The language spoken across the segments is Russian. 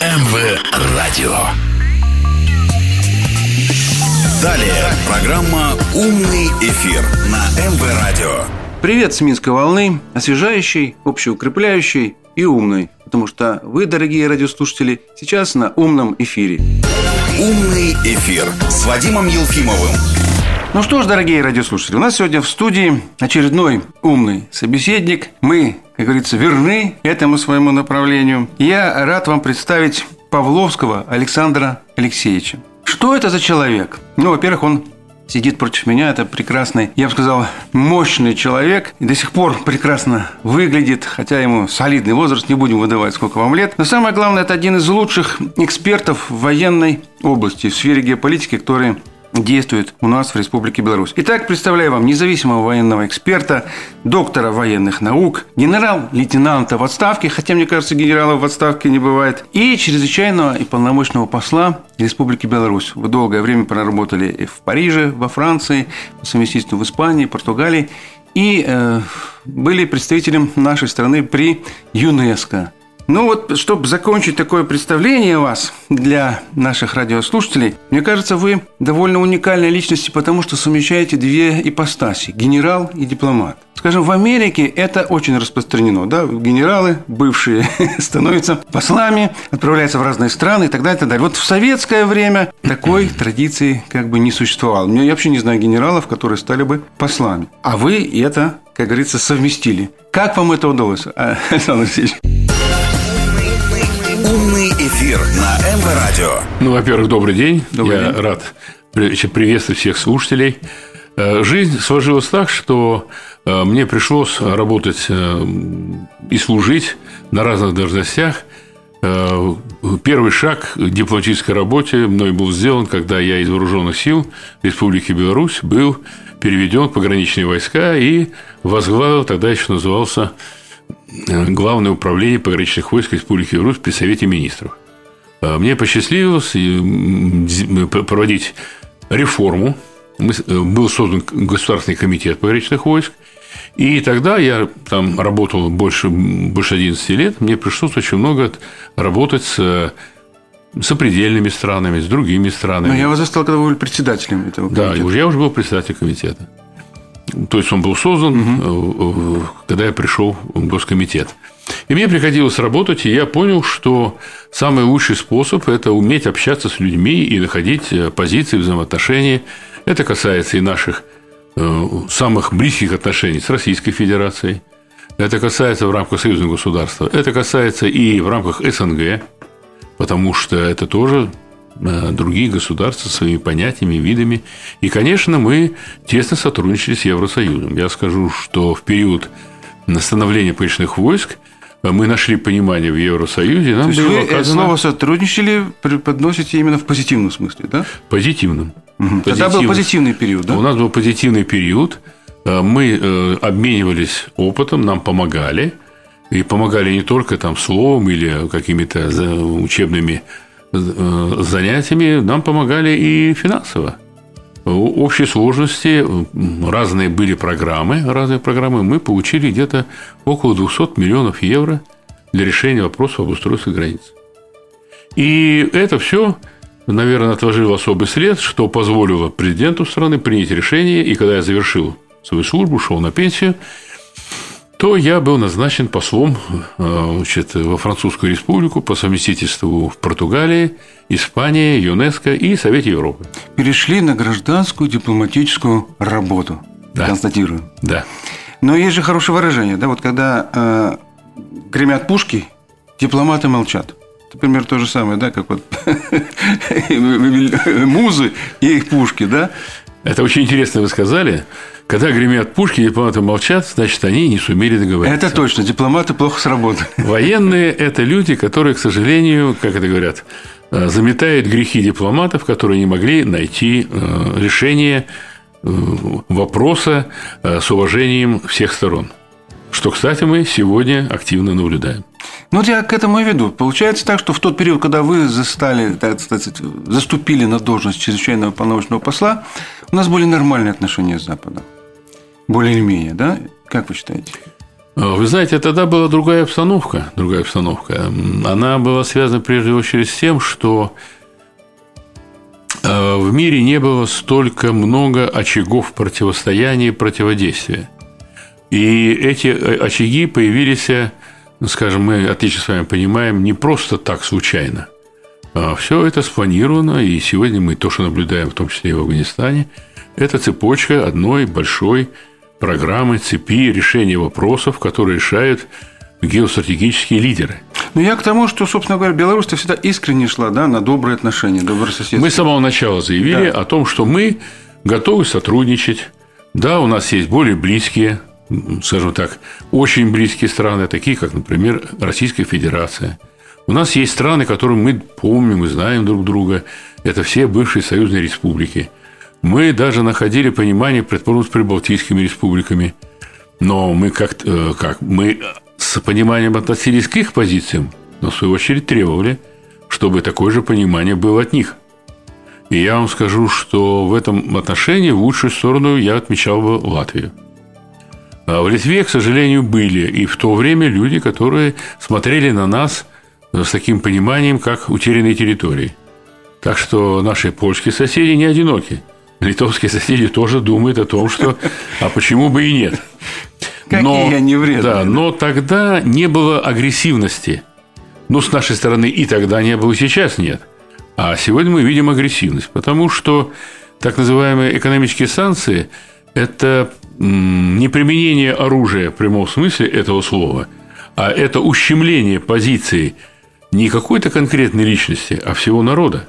МВ Радио. Далее программа «Умный эфир» на МВ Радио. Привет с Минской волны, освежающий, общеукрепляющий и умный. Потому что вы, дорогие радиослушатели, сейчас на умном эфире. «Умный эфир» с Вадимом Елфимовым. Ну что ж, дорогие радиослушатели, у нас сегодня в студии очередной умный собеседник. Мы, как говорится, верны этому своему направлению. Я рад вам представить Павловского Александра Алексеевича. Что это за человек? Ну, во-первых, он сидит против меня. Это прекрасный, я бы сказал, мощный человек. И до сих пор прекрасно выглядит, хотя ему солидный возраст, не будем выдавать, сколько вам лет. Но самое главное, это один из лучших экспертов в военной области, в сфере геополитики, который действует у нас в Республике Беларусь. Итак, представляю вам независимого военного эксперта, доктора военных наук, генерал-лейтенанта в отставке, хотя, мне кажется, генералов в отставке не бывает, и чрезвычайного и полномочного посла Республики Беларусь. Вы долгое время проработали и в Париже, во Франции, по совместительству в Испании, Португалии, и э, были представителем нашей страны при ЮНЕСКО. Ну вот, чтобы закончить такое представление вас для наших радиослушателей, мне кажется, вы довольно уникальная личность, потому что совмещаете две ипостаси – генерал и дипломат. Скажем, в Америке это очень распространено. Да? Генералы, бывшие, становятся послами, отправляются в разные страны и так далее, и так далее. Вот в советское время такой традиции как бы не существовало. Я вообще не знаю генералов, которые стали бы послами. А вы это, как говорится, совместили. Как вам это удалось, Александр Алексеевич? «Умный эфир» на МВ Радио. Ну, во-первых, добрый день. Добрый Я день. рад приветствовать всех слушателей. Э, Жизнь сложилась так, что э, мне пришлось работать э, и служить на разных должностях. Первый шаг к дипломатической работе мной был сделан, когда я из Вооруженных сил Республики Беларусь был переведен в пограничные войска и возглавил, тогда еще назывался Главное управление пограничных войск Республики Беларусь при Совете Министров. Э, Мне посчастливилось э, проводить реформу. Э, Был создан Государственный комитет пограничных войск. И тогда я там работал больше, больше 11 лет. Мне пришлось очень много работать с э, сопредельными странами, с другими странами. Но я вас застал, когда вы были председателем этого Да, комитета. уже я уже был председателем комитета. То есть он был создан, э, когда я пришел в Госкомитет. И мне приходилось работать, и я понял, что самый лучший способ – это уметь общаться с людьми и находить э, позиции, взаимоотношения. Это касается и наших э, самых близких отношений с Российской Федерацией. Это касается в рамках союзного государства. Это касается и в рамках СНГ, потому что это тоже другие государства своими понятиями, видами. И, конечно, мы тесно сотрудничали с Евросоюзом. Я скажу, что в период становления пограничных войск э, мы нашли понимание в Евросоюзе, нам То есть было вы оказано слово «сотрудничали» преподносите именно в позитивном смысле, да? позитивным. Тогда был позитивный период, да? У нас был позитивный период. Э, Мы э, обменивались опытом, нам помогали. И помогали не только там словом или какими-то учебными э, занятиями, нам помогали и финансово. В общей сложности разные были программы, разные программы. Мы получили где-то около 200 миллионов евро для решения вопросов об устройстве границ. И это все, наверное, отложило особый след, что позволило президенту страны принять решение. И когда я завершил свою службу, шел на пенсию, то я был назначен послом э, значит, во Французскую республику по совместительству в Португалии, Испании, ЮНЕСКО и Совете Европы. Перешли на гражданскую дипломатическую работу. Да. Констатирую. Да. Но есть же хорошее выражение, да, вот когда э, гремят пушки, дипломаты молчат. Это примерно то же самое, да, как вот музы и их пушки, да? Это очень интересно вы сказали. Когда гремят пушки, дипломаты молчат, значит, они не сумели договориться. Это точно, дипломаты плохо сработали. Военные – это люди, которые, к сожалению, как это говорят, э, заметают грехи дипломатов, которые не могли найти э, решение э, вопроса с уважением всех сторон. Что, кстати, мы сегодня активно наблюдаем. Ну, вот я к этому и веду. Получается так, что в тот период, когда вы застали, так сказать, заступили на должность чрезвычайного полномочного посла, у нас были нормальные отношения с Западом. Более или менее, да? Как вы считаете? Вы знаете, тогда была другая обстановка, другая обстановка. Она была связана прежде всего с тем, что э, в мире не было столько много очагов противостояния и противодействия. И эти э, очаги появились, ну, скажем, мы отлично с вами понимаем, не просто так случайно. А все это спланировано, и сегодня мы то, что наблюдаем, в том числе и в Афганистане, это цепочка одной большой программы, цепи решения вопросов, которые решают геостратегические лидеры. Ну, я к тому, что, собственно говоря, Беларусь всегда искренне шла да, на добрые отношения, добрососедство. Мы с самого начала заявили да. о том, что мы готовы сотрудничать. Да, у нас есть более близкие, скажем так, очень близкие страны, такие как, например, Российская Федерация. У нас есть страны, которые мы помним и знаем друг друга. Это все бывшие союзные республики. Мы даже находили понимание, предположим, с прибалтийскими республиками. Но мы как, э, как мы с пониманием относились к их позициям, но в свою очередь требовали, чтобы такое же понимание было от них. И я вам скажу, что в этом отношении в лучшую сторону я отмечал бы Латвию. А в Литве, к сожалению, были и в то время люди, которые смотрели на нас с таким пониманием, как утерянные территории. Так что наши польские соседи не одиноки – литовские соседи тоже думают о том, что а почему бы и нет. Какие но, они вредные. Да, но тогда не было агрессивности. Ну, с нашей стороны и тогда не было, и сейчас нет. А сегодня мы видим агрессивность, потому что так называемые экономические санкции – это не применение оружия в прямом смысле этого слова, а это ущемление позиции не какой-то конкретной личности, а всего народа.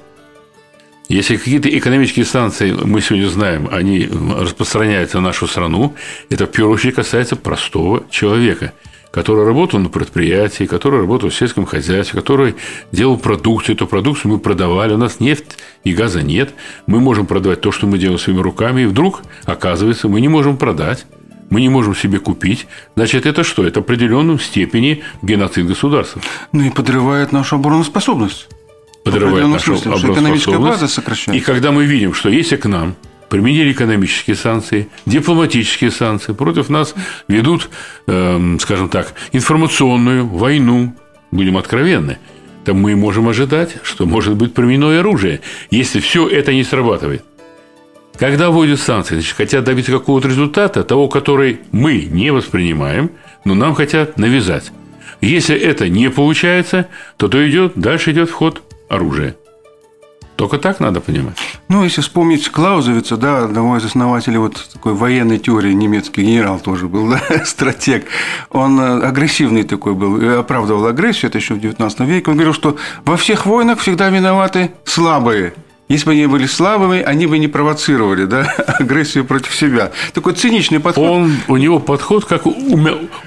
Если какие-то экономические санкции, мы сегодня знаем, они распространяются на нашу страну, это в первую очередь касается простого человека, который работал на предприятии, который работал в сельском хозяйстве, который делал продукцию. Эту продукцию мы продавали, у нас нефть и газа нет. Мы можем продавать то, что мы делаем своими руками, и вдруг, оказывается, мы не можем продать мы не можем себе купить, значит, это что? Это в определенном степени геноцид государства. Ну и подрывает нашу обороноспособность подрывает нашу обороноспособность. И когда мы видим, что если к нам применили экономические санкции, дипломатические санкции, против нас ведут, э, скажем так, информационную войну, будем откровенны, то мы можем ожидать, что может быть применено оружие, если все это не срабатывает. Когда вводят санкции, значит, хотят добиться какого-то результата, того, который мы не воспринимаем, но нам хотят навязать. Если это не получается, то, то идет, дальше идет вход оружие. Только так надо понимать. Ну, если вспомнить Клаузовица, да, одного из основателей вот такой военной теории, немецкий генерал тоже был, да, стратег, он э, агрессивный такой был, оправдывал агрессию, это еще в 19 веке, он говорил, что во всех войнах всегда виноваты слабые – если бы они были слабыми, они бы не провоцировали да, агрессию против себя. Такой циничный подход. Он, у него подход, как у,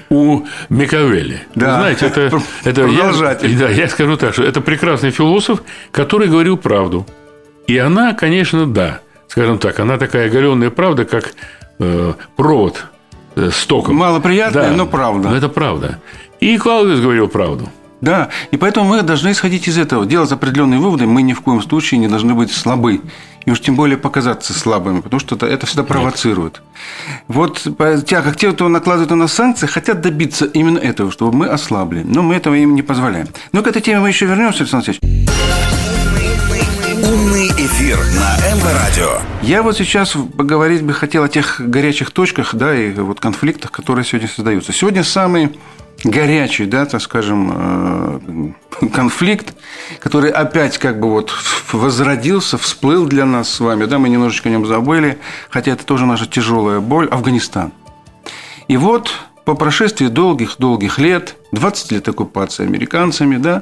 у Микавелли. Да. Вы знаете, это, это я, да, я скажу так, что это прекрасный философ, который говорил правду. И она, конечно, да, скажем так, она такая оголенная правда, как э, провод э, с током. Малоприятная, да, но правда. Но это правда. И Клаудиус говорил правду. Да, и поэтому мы должны исходить из этого, делать определенные выводы. Мы ни в коем случае не должны быть слабы. И уж тем более показаться слабыми, потому что это, это всегда провоцирует. Нет. Вот те, как те, кто накладывает на нас санкции, хотят добиться именно этого, чтобы мы ослабли. Но мы этого им не позволяем. Но к этой теме мы еще вернемся, Александр Алексеевич. Умный эфир на МВ Радио. Я вот сейчас поговорить бы хотел о тех горячих точках, да, и вот конфликтах, которые сегодня создаются. Сегодня самый горячий, да, так скажем, э, конфликт, который опять как бы вот возродился, всплыл для нас с вами, да, мы немножечко о нем забыли, хотя это тоже наша тяжелая боль, Афганистан. И вот по прошествии долгих-долгих лет, 20 лет оккупации американцами, да,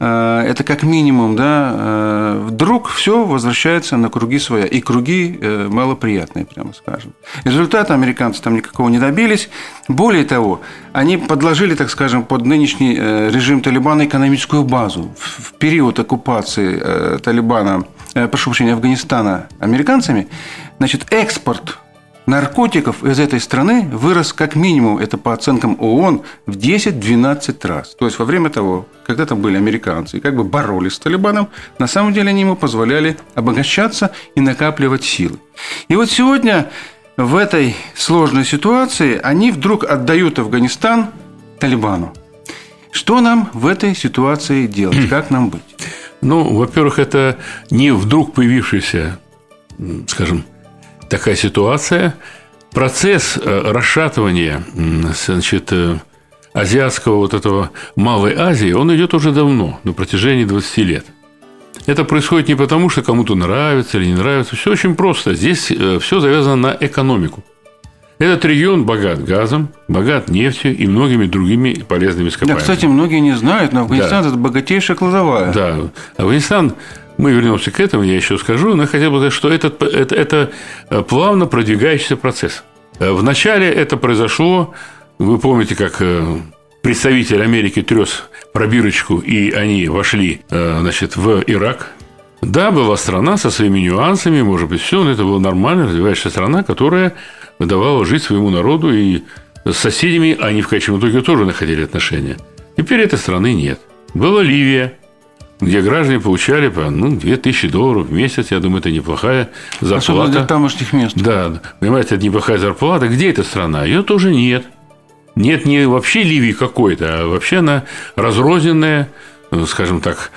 э, это как минимум, да, э, вдруг все возвращается на круги своя. И круги э, малоприятные, прямо скажем. Результата американцы там никакого не добились. Более того, они подложили, так скажем, под нынешний режим Талибана экономическую базу. В период оккупации Талибана, прошу прощения, Афганистана американцами, значит, экспорт наркотиков из этой страны вырос как минимум, это по оценкам ООН, в 10-12 раз. То есть во время того, когда там были американцы и как бы боролись с Талибаном, на самом деле они ему позволяли обогащаться и накапливать силы. И вот сегодня в этой сложной ситуации они вдруг отдают Афганистан Талибану. Что нам в этой ситуации делать? Как нам быть? Ну, во-первых, это не вдруг появившаяся, скажем, такая ситуация. Процесс э, расшатывания значит, э, азиатского вот этого Малой Азии, он идет уже давно, на протяжении 20 лет. Это происходит не потому, что кому-то нравится или не нравится. Все очень просто. Здесь э, все завязано на экономику. Этот регион богат газом, богат нефтью и многими другими полезными ископаемыми. Да, кстати, многие не знают, но Афганистан да. – это богатейшая кладовая. Да, Афганистан мы вернемся к этому, я еще скажу, но хотел бы сказать, что это, это, это э, плавно продвигающийся процесс. Э, Вначале это произошло, вы помните, как представитель Америки трес пробирочку, и они вошли значит, в Ирак. Да, была страна со своими нюансами, может быть, все, но это была нормальная развивающаяся страна, которая давала жить своему народу, и с соседями они в конечном итоге тоже находили отношения. Теперь этой страны нет. Была Ливия, где граждане получали по ну, 2000 долларов в месяц. Я думаю, это неплохая зарплата. Особенно для тамошних мест. Да, понимаете, это неплохая зарплата. Где эта страна? Ее тоже нет. Нет не вообще Ливии какой-то, а вообще она разрозненная, скажем так,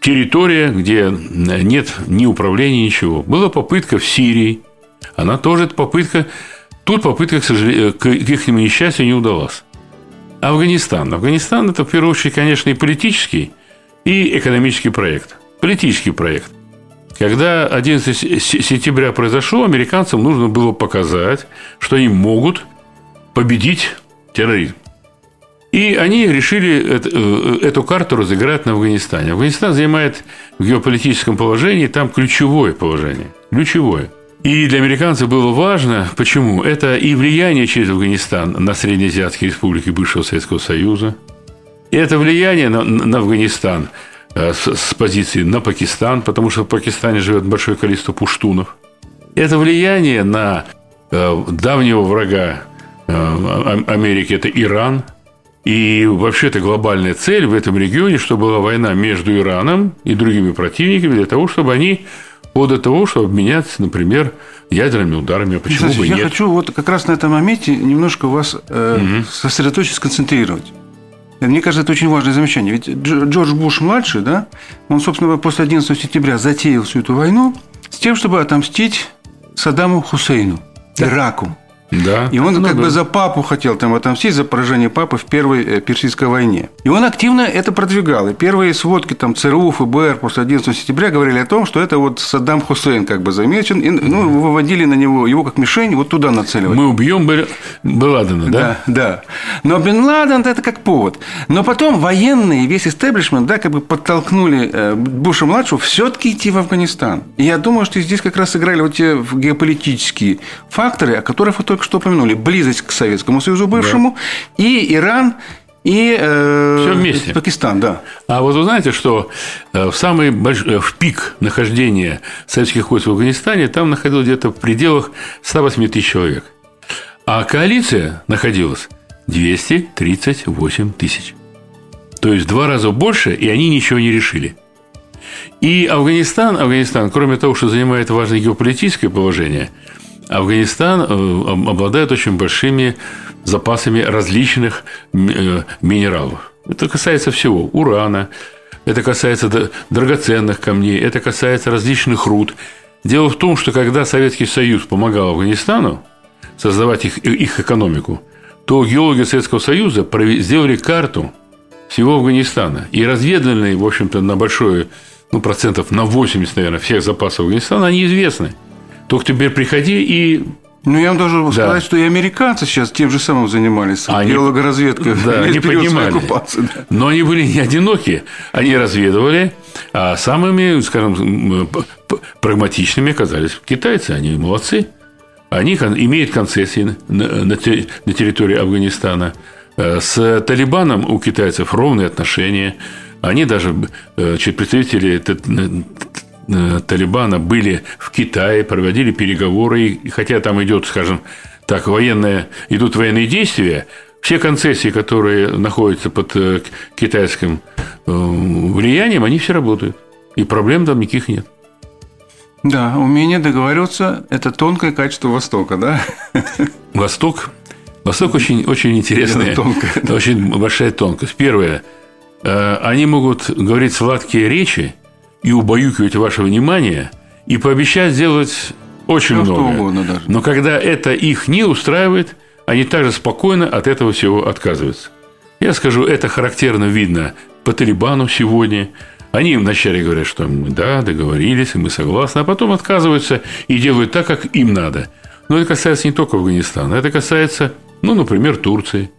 территория, где нет ни управления, ничего. Была попытка в Сирии, она тоже эта попытка, тут попытка, к, сожалению, к их несчастью не удалась. Афганистан. Афганистан – это, в первую очередь, конечно, и политический, и экономический проект. Политический проект. Когда 11 сентября произошло, американцам нужно было показать, что они могут победить терроризм. И они решили э, эту карту разыграть на Афганистане. Афганистан занимает в геополитическом положении там ключевое положение. Ключевое. И для американцев было важно, почему? Это и влияние через Афганистан на среднеазиатские республики бывшего Советского Союза, и это влияние на, на Афганистан э, с, с позиции на Пакистан, потому что в Пакистане живет большое количество пуштунов. Это влияние на э, давнего врага э, Америки – это Иран. И вообще это глобальная цель в этом регионе, чтобы была война между Ираном и другими противниками для того, чтобы они до того, чтобы обменяться, например, ядерными ударами. А почему Кстати, бы я нет? хочу вот как раз на этом моменте немножко вас э, угу. сосредоточить, сконцентрировать. Мне кажется, это очень важное замечание. Ведь Джордж Буш младший, да, он, собственно, после 11 сентября затеял всю эту войну с тем, чтобы отомстить Саддаму Хусейну. Ираку. Да. И он ну, как да. бы за папу хотел там отомстить, за поражение папы в Первой э, Персидской войне. И он активно это продвигал. И первые сводки там ЦРУ, ФБР после 11 сентября говорили о том, что это вот Саддам Хусейн как бы замечен. И, ну, выводили на него, его как мишень, вот туда нацеливали. Мы убьем Бен Ладена, да? Да, да. Но Бен Ладен – это как повод. Но потом военные, весь истеблишмент, да, как бы подтолкнули э, Буша-младшего все-таки идти в Афганистан. И я думаю, что здесь как раз сыграли вот те геополитические факторы, о которых вы только что упомянули, близость к Советскому Союзу бывшему, да. и Иран, и э, Все вместе. Пакистан, да. А вот вы знаете, что э, в самый больш... Э, в пик нахождения советских войск в Афганистане там находилось где-то в пределах 108 тысяч человек. А коалиция находилась 238 тысяч. То есть в два раза больше, и они ничего не решили. И Афганистан, Афганистан, кроме того, что занимает важное геополитическое положение – Афганистан э, обладает очень большими запасами различных э, минералов. Это касается всего. Урана, это касается драгоценных камней, это касается различных руд. Дело в том, что когда Советский Союз помогал Афганистану создавать их, их экономику, то геологи Советского Союза сделали карту всего Афганистана. И разведанные, в общем-то, на большое, ну, процентов на 80, наверное, всех запасов Афганистана, они известны. Только теперь приходи и ну, я вам должен да. сказать, что и американцы сейчас тем же самым занимались. Они, геологоразведкой. Да, они понимали. Оккупации, да. Но они были не одиноки. Они разведывали, а самыми, скажем, прагматичными оказались китайцы. Они молодцы. Они имеют концессии на территории Афганистана. Э, с Талибаном у китайцев ровные отношения. Они даже, э, представители Талибана были в Китае, проводили переговоры, и хотя там идет, скажем так, военные, идут военные действия, все концессии, которые находятся под э, китайским э, влиянием, они все работают. И проблем там никаких нет. Да, умение договариваться – это тонкое качество Востока, да? Восток, Восток очень, очень интересный, тонкое, да. очень большая тонкость. Первое, э, они могут говорить сладкие речи и убаюкивать ваше внимание и пообещать сделать очень что много. угодно даже. Но когда это их не устраивает, они также спокойно от этого всего отказываются. Я скажу, это характерно видно по Талибану сегодня. Они вначале говорят, что мы, да, договорились, и мы согласны, а потом отказываются и делают так, как им надо. Но это касается не только Афганистана, это касается, ну, например, Турции.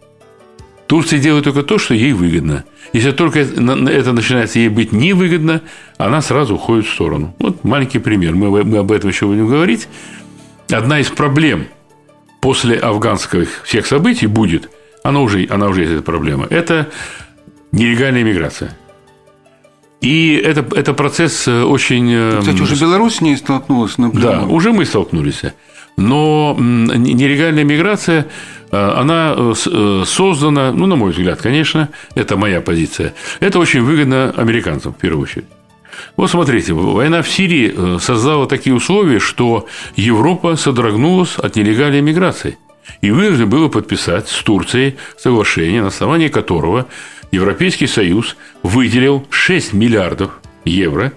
Турция делает только то, что ей выгодно. Если только это начинает ей быть невыгодно, она сразу уходит в сторону. Вот маленький пример. Мы, мы об этом еще будем говорить. Одна из проблем после афганских всех событий будет, она уже, она уже есть эта проблема, это нелегальная миграция. И это, это процесс э, очень... э, Кстати, уже Беларусь с ней столкнулась да, напрямую. уже мы столкнулись. Но нелегальная миграция, э, она э, э, создана, ну, на мой взгляд, конечно, это моя позиция, это очень выгодно американцам, в первую очередь. Вот смотрите, война в Сирии создала такие условия, что Европа содрогнулась от нелегальной миграции. И вынуждено было подписать с Турцией соглашение, на основании которого Европейский Союз выделил 6 миллиардов евро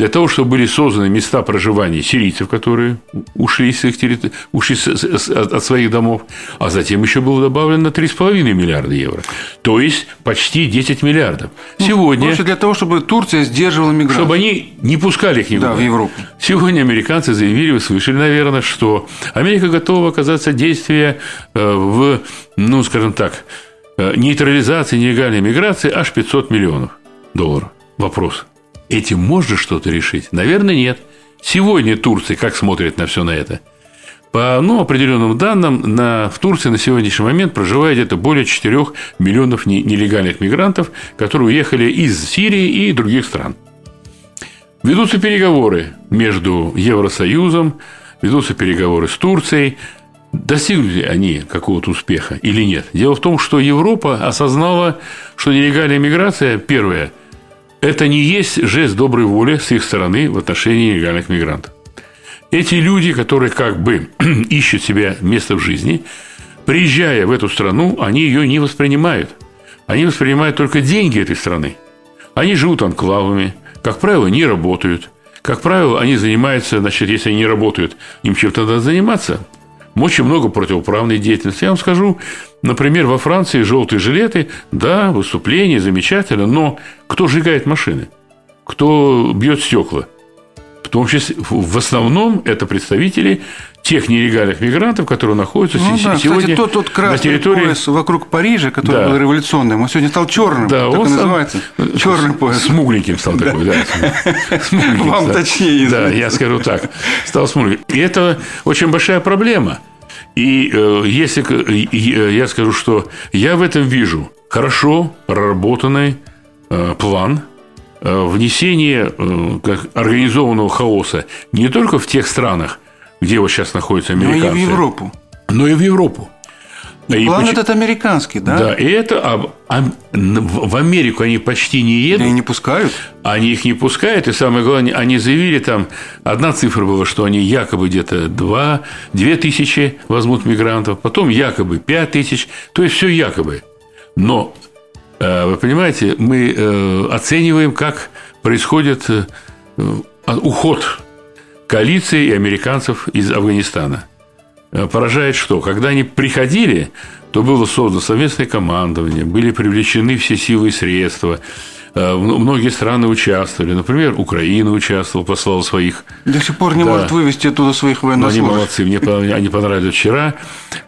для того, чтобы были созданы места проживания сирийцев, которые ушли, с их территори- ушли с- с- от своих домов, а затем еще было добавлено 3,5 миллиарда евро. То есть почти 10 миллиардов. Сегодня, Короче, для того, чтобы Турция сдерживала миграцию. чтобы они не пускали их никуда. Да, в Европу. Сегодня американцы заявили, вы слышали, наверное, что Америка готова оказаться действия э, в, ну, скажем так, э, нейтрализации нелегальной миграции аж 500 миллионов долларов. Вопрос. Этим можно что-то решить? Наверное, нет. Сегодня Турция как смотрит на все на это? По ну, определенным данным, на, в Турции на сегодняшний момент проживает где-то более 4 миллионов не- нелегальных мигрантов, которые уехали из Сирии и других стран. Ведутся переговоры между Евросоюзом, ведутся переговоры с Турцией. Достигли они какого-то успеха или нет? Дело в том, что Европа осознала, что нелегальная миграция, первое, это не есть жест доброй воли с их стороны в отношении нелегальных мигрантов. Эти люди, которые как бы ищут себе место в жизни, приезжая в эту страну, они ее не воспринимают. Они воспринимают только деньги этой страны. Они живут анклавами, как правило, не работают. Как правило, они занимаются, значит, если они не работают, им чем-то надо заниматься. Очень много противоправной деятельности. Я вам скажу, например, во Франции желтые жилеты, да, выступление замечательно, но кто сжигает машины? Кто бьет стекла? В том числе, в основном, это представители тех нелегальных мигрантов, которые находятся Ну да, сегодня кстати, тот, тот на красный территории... пояс вокруг Парижа, который Да. был революционным, он сегодня стал черным. Да, так он стал- называется. Черный пояс. Смугленьким стал такой, да. Смугленьким Вам стал. точнее, Да, извините. я скажу так. Стал смугленьким. И это очень большая проблема. И э, если э, я скажу, что я в этом вижу хорошо проработанный э, план э, внесения э, как организованного хаоса не только в тех странах, где вот сейчас находятся Но и американцы, в Европу. но и в Европу. И План поч- этот американский, да? да, и это а, а, в Америку они почти не едут. Да и не пускают. Они их не пускают, и самое главное, они заявили там, одна цифра была, что они якобы где-то 2, 2 тысячи возьмут мигрантов, потом якобы 5 тысяч, то есть все якобы. Но, э, вы понимаете, мы э, оцениваем, как происходит э, уход коалиции и американцев из Афганистана. Э, Поражает что? Когда они приходили, то было создано совместное командование, были привлечены все силы и средства. Э, м- Многие страны участвовали. Например, Украина участвовала, послала своих До сих пор не Да. может вывести оттуда своих но они военнослужащих. молодцы, мне они понравились вчера.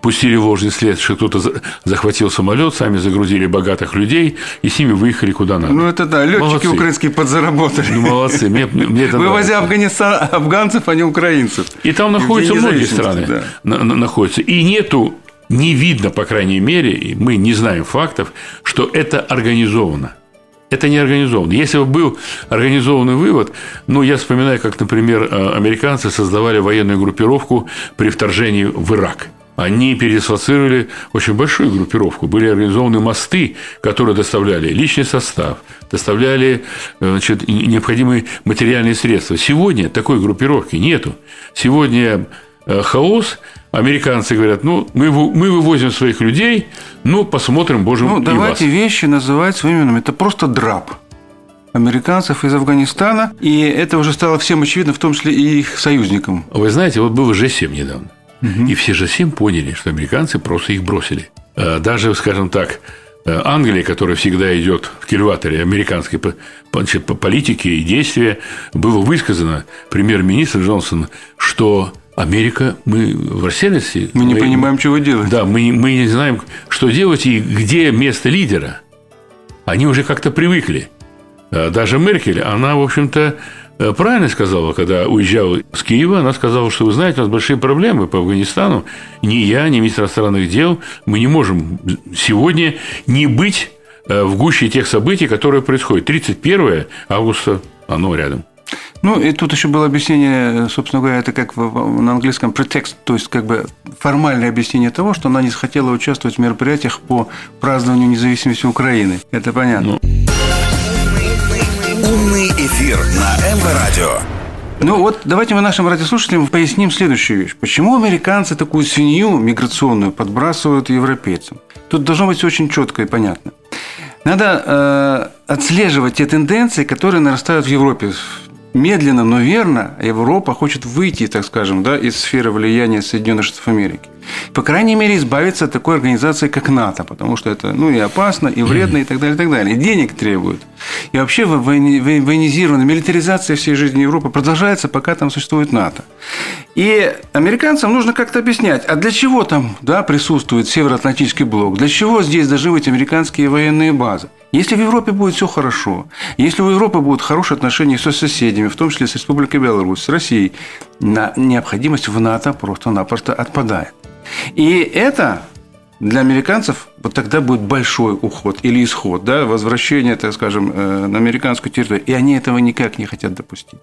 Пустили ложный след, что кто-то за- захватил самолет, сами загрузили богатых людей и с ними выехали куда надо. Ну, это да, летчики Молодцы. украинские подзаработали. Ну, молодцы, мне, мне это Вывозя нравится. Афганиста- афганцев, а не украинцев. И там находятся День многие страны. да. на- на- находятся. И нету, не видно, по крайней мере, и мы не знаем фактов, что это организовано. Это не организовано. Если бы был организованный вывод, ну, я вспоминаю, как, например, э, американцы создавали военную группировку при вторжении в Ирак. они передислоцировали очень большую группировку. Были организованы мосты, которые доставляли личный состав, доставляли э, значит, необходимые материальные средства. Сегодня такой группировки нету. Сегодня э, хаос, американцы говорят, ну, мы, мы вывозим своих людей, ну, посмотрим, боже ну, и давайте вас. вещи называть своими именами. Это просто драп американцев из Афганистана, и это уже стало всем очевидно, в том числе и их союзникам. Вы знаете, вот был Ж-7 недавно. Угу. И все же всем поняли, что американцы просто их бросили. Э, даже, скажем так, э, Англия, которая всегда идет в кильваторе американской политики и действия, было высказано премьер-министр Джонсон, что Америка, мы в растерянности. Мы не мы, понимаем, чего делать. Да, мы, мы не знаем, что делать и где место лидера. Они уже как-то привыкли. Э, даже Меркель, она, в общем-то, Э, правильно сказала, когда уезжала с Киева, она сказала, что вы знаете, у нас большие проблемы по Афганистану. Ни я, ни министр иностранных дел, мы не можем сегодня не быть э, в гуще тех событий, которые происходят. 31 августа, оно рядом. Ну, и тут еще было объяснение, собственно говоря, это как на английском pretext, то есть как бы формальное объяснение того, что она не захотела участвовать в мероприятиях по празднованию независимости Украины. Это понятно. Ну. Умный эфир на МВ Радио. Ну вот давайте мы нашим радиослушателям поясним следующую вещь. Почему американцы такую свинью миграционную подбрасывают европейцам? Тут должно быть очень четко и понятно. Надо э, отслеживать те тенденции, которые нарастают в Европе медленно, но верно Европа хочет выйти, так скажем, да, из сферы влияния Соединенных Штатов Америки. По крайней мере, избавиться от такой организации, как НАТО, потому что это ну, и опасно, и вредно, и так далее, и так далее. И денег требует. И вообще военизированная милитаризация всей жизни Европы продолжается, пока там существует НАТО. И американцам нужно как-то объяснять, а для чего там да, присутствует Североатлантический блок, для чего здесь должны быть американские военные базы. Если в Европе будет все хорошо, если у Европы будут хорошие отношения со соседями, в том числе с Республикой Беларусь, с Россией, на необходимость в НАТО просто-напросто отпадает. И это для американцев вот тогда будет большой уход или исход, да, возвращение, так скажем, э, на американскую территорию. И они этого никак не хотят допустить.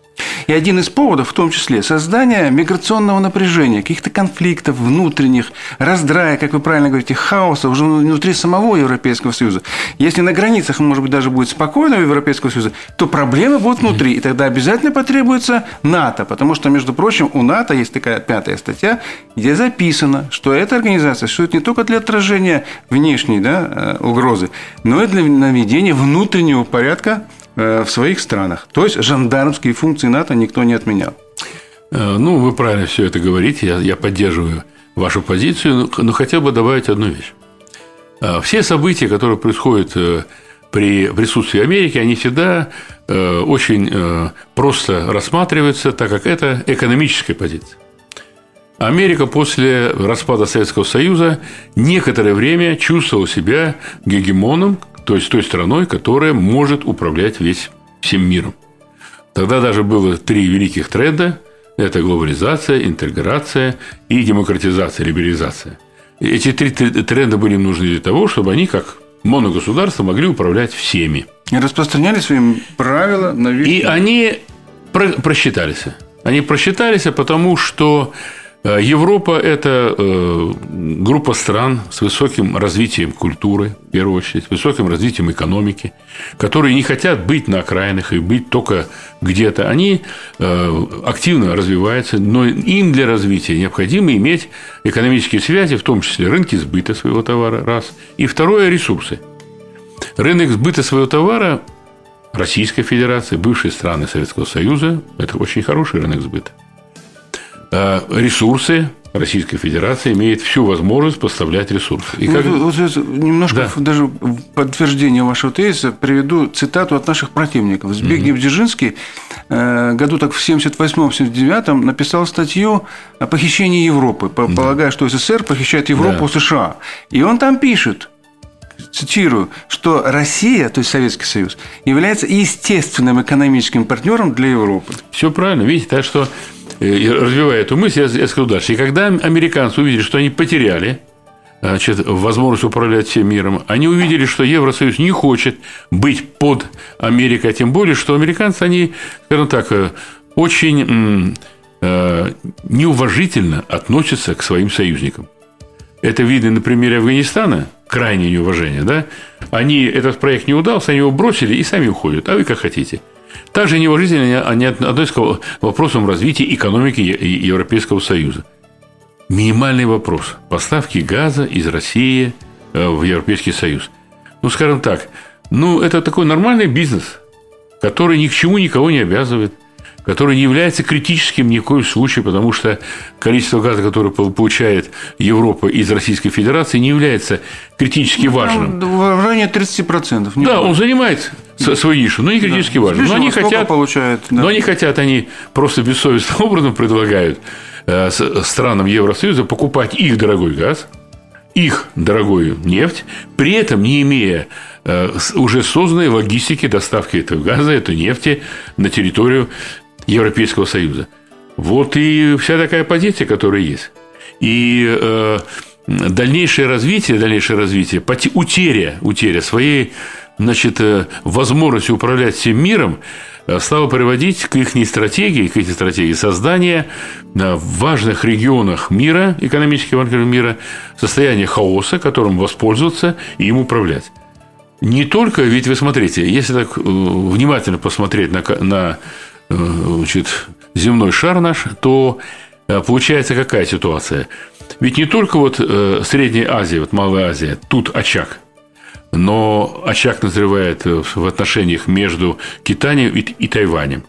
И один из поводов, в том числе, создание миграционного напряжения, каких-то конфликтов внутренних, раздрая, как вы правильно говорите, хаоса уже внутри самого Европейского Союза. Если на границах, может быть, даже будет спокойно у Европейского Союза, то проблемы будут внутри. И тогда обязательно потребуется НАТО. Потому что, между прочим, у НАТО есть такая пятая статья, где записано, что эта организация существует не только для отражения вне внешней да, э, угрозы, но и для наведения внутреннего порядка э, в своих странах. То есть жандармские функции НАТО никто не отменял. Э, ну, вы правильно все это говорите, я, я поддерживаю вашу позицию, но хотел бы добавить одну вещь. Все события, которые происходят при присутствии Америки, они всегда очень просто рассматриваются, так как это экономическая позиция. Америка после распада Советского Союза некоторое время чувствовала себя гегемоном, то есть той страной, которая может управлять весь всем миром. Тогда даже было три великих тренда – это глобализация, интеграция и демократизация, либерализация. Эти три тренда были нужны для того, чтобы они, как моногосударства, могли управлять всеми. И распространяли свои правила на весь И они просчитались. Они просчитались, потому что Европа – это э, группа стран с высоким развитием культуры, в первую очередь, высоким развитием экономики, которые не хотят быть на окраинах и быть только где-то. Они э, активно развиваются, но им для развития необходимо иметь экономические связи, в том числе рынки сбыта своего товара, раз. И второе – ресурсы. Рынок сбыта своего товара Российской Федерации, бывшие страны Советского Союза – это очень хороший рынок сбыта. Э, ресурсы Российская Федерация имеет всю возможность поставлять ресурсы. И как... вот, вот, немножко да. даже в подтверждение вашего тезиса приведу цитату от наших противников. Збигнев угу. Дзержинский э, году так в 78-79 написал статью о похищении Европы, полагая, да. что СССР похищает Европу да. США. И он там пишет, цитирую, что Россия, то есть Советский Союз, является естественным экономическим партнером для Европы. Все правильно, видите, так что развивая эту мысль, я, скажу дальше. И когда американцы увидели, что они потеряли значит, возможность управлять всем миром, они увидели, что Евросоюз не хочет быть под Америкой, а тем более, что американцы, они, скажем так, э, очень э, неуважительно относятся к своим союзникам. Это видно на примере Афганистана, крайнее неуважение, да? Они, этот проект не удался, они его бросили и сами уходят, а вы как хотите. Также неуважительно они относятся к вопросам развития экономики Европейского Союза. Минимальный вопрос – поставки газа из России э, в Европейский Союз. Ну, скажем так, ну, это такой нормальный бизнес, который ни к чему никого не обязывает – который не является критическим ни в коем случае, потому что количество газа, которое получает Европа из Российской Федерации, не является критически ну, важным. В районе 30%. Да, больше. он занимает свою нишу, но не критически да. важным. Но они хотят, получают, да. но они хотят, они просто бессовестным образом предлагают э, странам Евросоюза покупать их дорогой газ, их дорогую нефть, при этом не имея э, уже созданной логистики доставки этого газа, этой нефти на территорию Европейского Союза. Вот и вся такая позиция, которая есть. И э, дальнейшее развитие, дальнейшее развитие, утеря, утеря своей значит, э, возможности управлять всем миром э, стало приводить к их стратегии, к их стратегии создания э, в важных регионах мира, экономических мира, состояние хаоса, которым воспользоваться и им управлять. Не только, ведь вы смотрите, если так внимательно посмотреть на, на значит, земной шар наш, то получается какая ситуация? Ведь не только вот Средняя Азия, вот Малая Азия, тут очаг, но очаг назревает в отношениях между Китаем и, и Тайванем.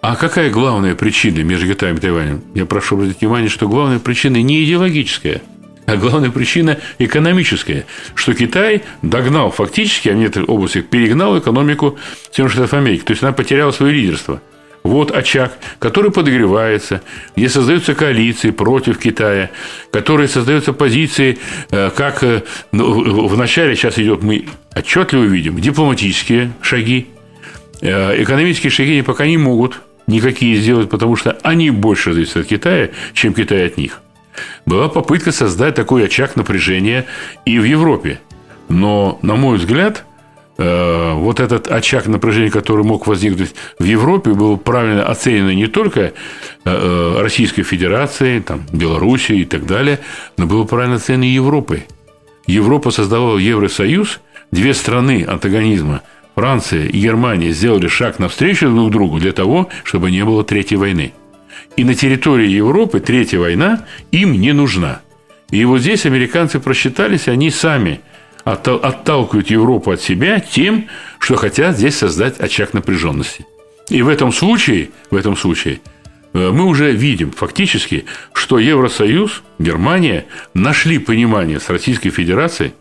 А какая главная причина между Китаем и Тайванем? Я прошу обратить внимание, что главная причина не идеологическая, а главная причина экономическая, что Китай догнал фактически, а в некоторых перегнал экономику Соединенных Штатов Америки. То есть она потеряла свое лидерство – вот очаг, который подогревается, где создаются коалиции против Китая, которые создаются позиции, э, как э, ну, в начале сейчас идет, мы отчетливо видим, дипломатические шаги, э, экономические шаги они пока не могут никакие сделать, потому что они больше зависят от Китая, чем Китай от них. Была попытка создать такой очаг напряжения и в Европе. Но, на мой взгляд, вот этот очаг напряжения, который мог возникнуть в Европе, был правильно оценен не только э, э, Российской Федерацией, там, Белоруссией и так далее, но было правильно оценено Европой. Европа создавала Евросоюз, две страны антагонизма, Франция и Германия, сделали шаг навстречу друг другу для того, чтобы не было Третьей войны. И на территории Европы Третья война им не нужна. И вот здесь американцы просчитались, они сами – отталкивают Европу от себя тем, что хотят здесь создать очаг напряженности. И в этом случае, в этом случае э, мы уже видим фактически, что Евросоюз, Германия нашли понимание с Российской Федерацией,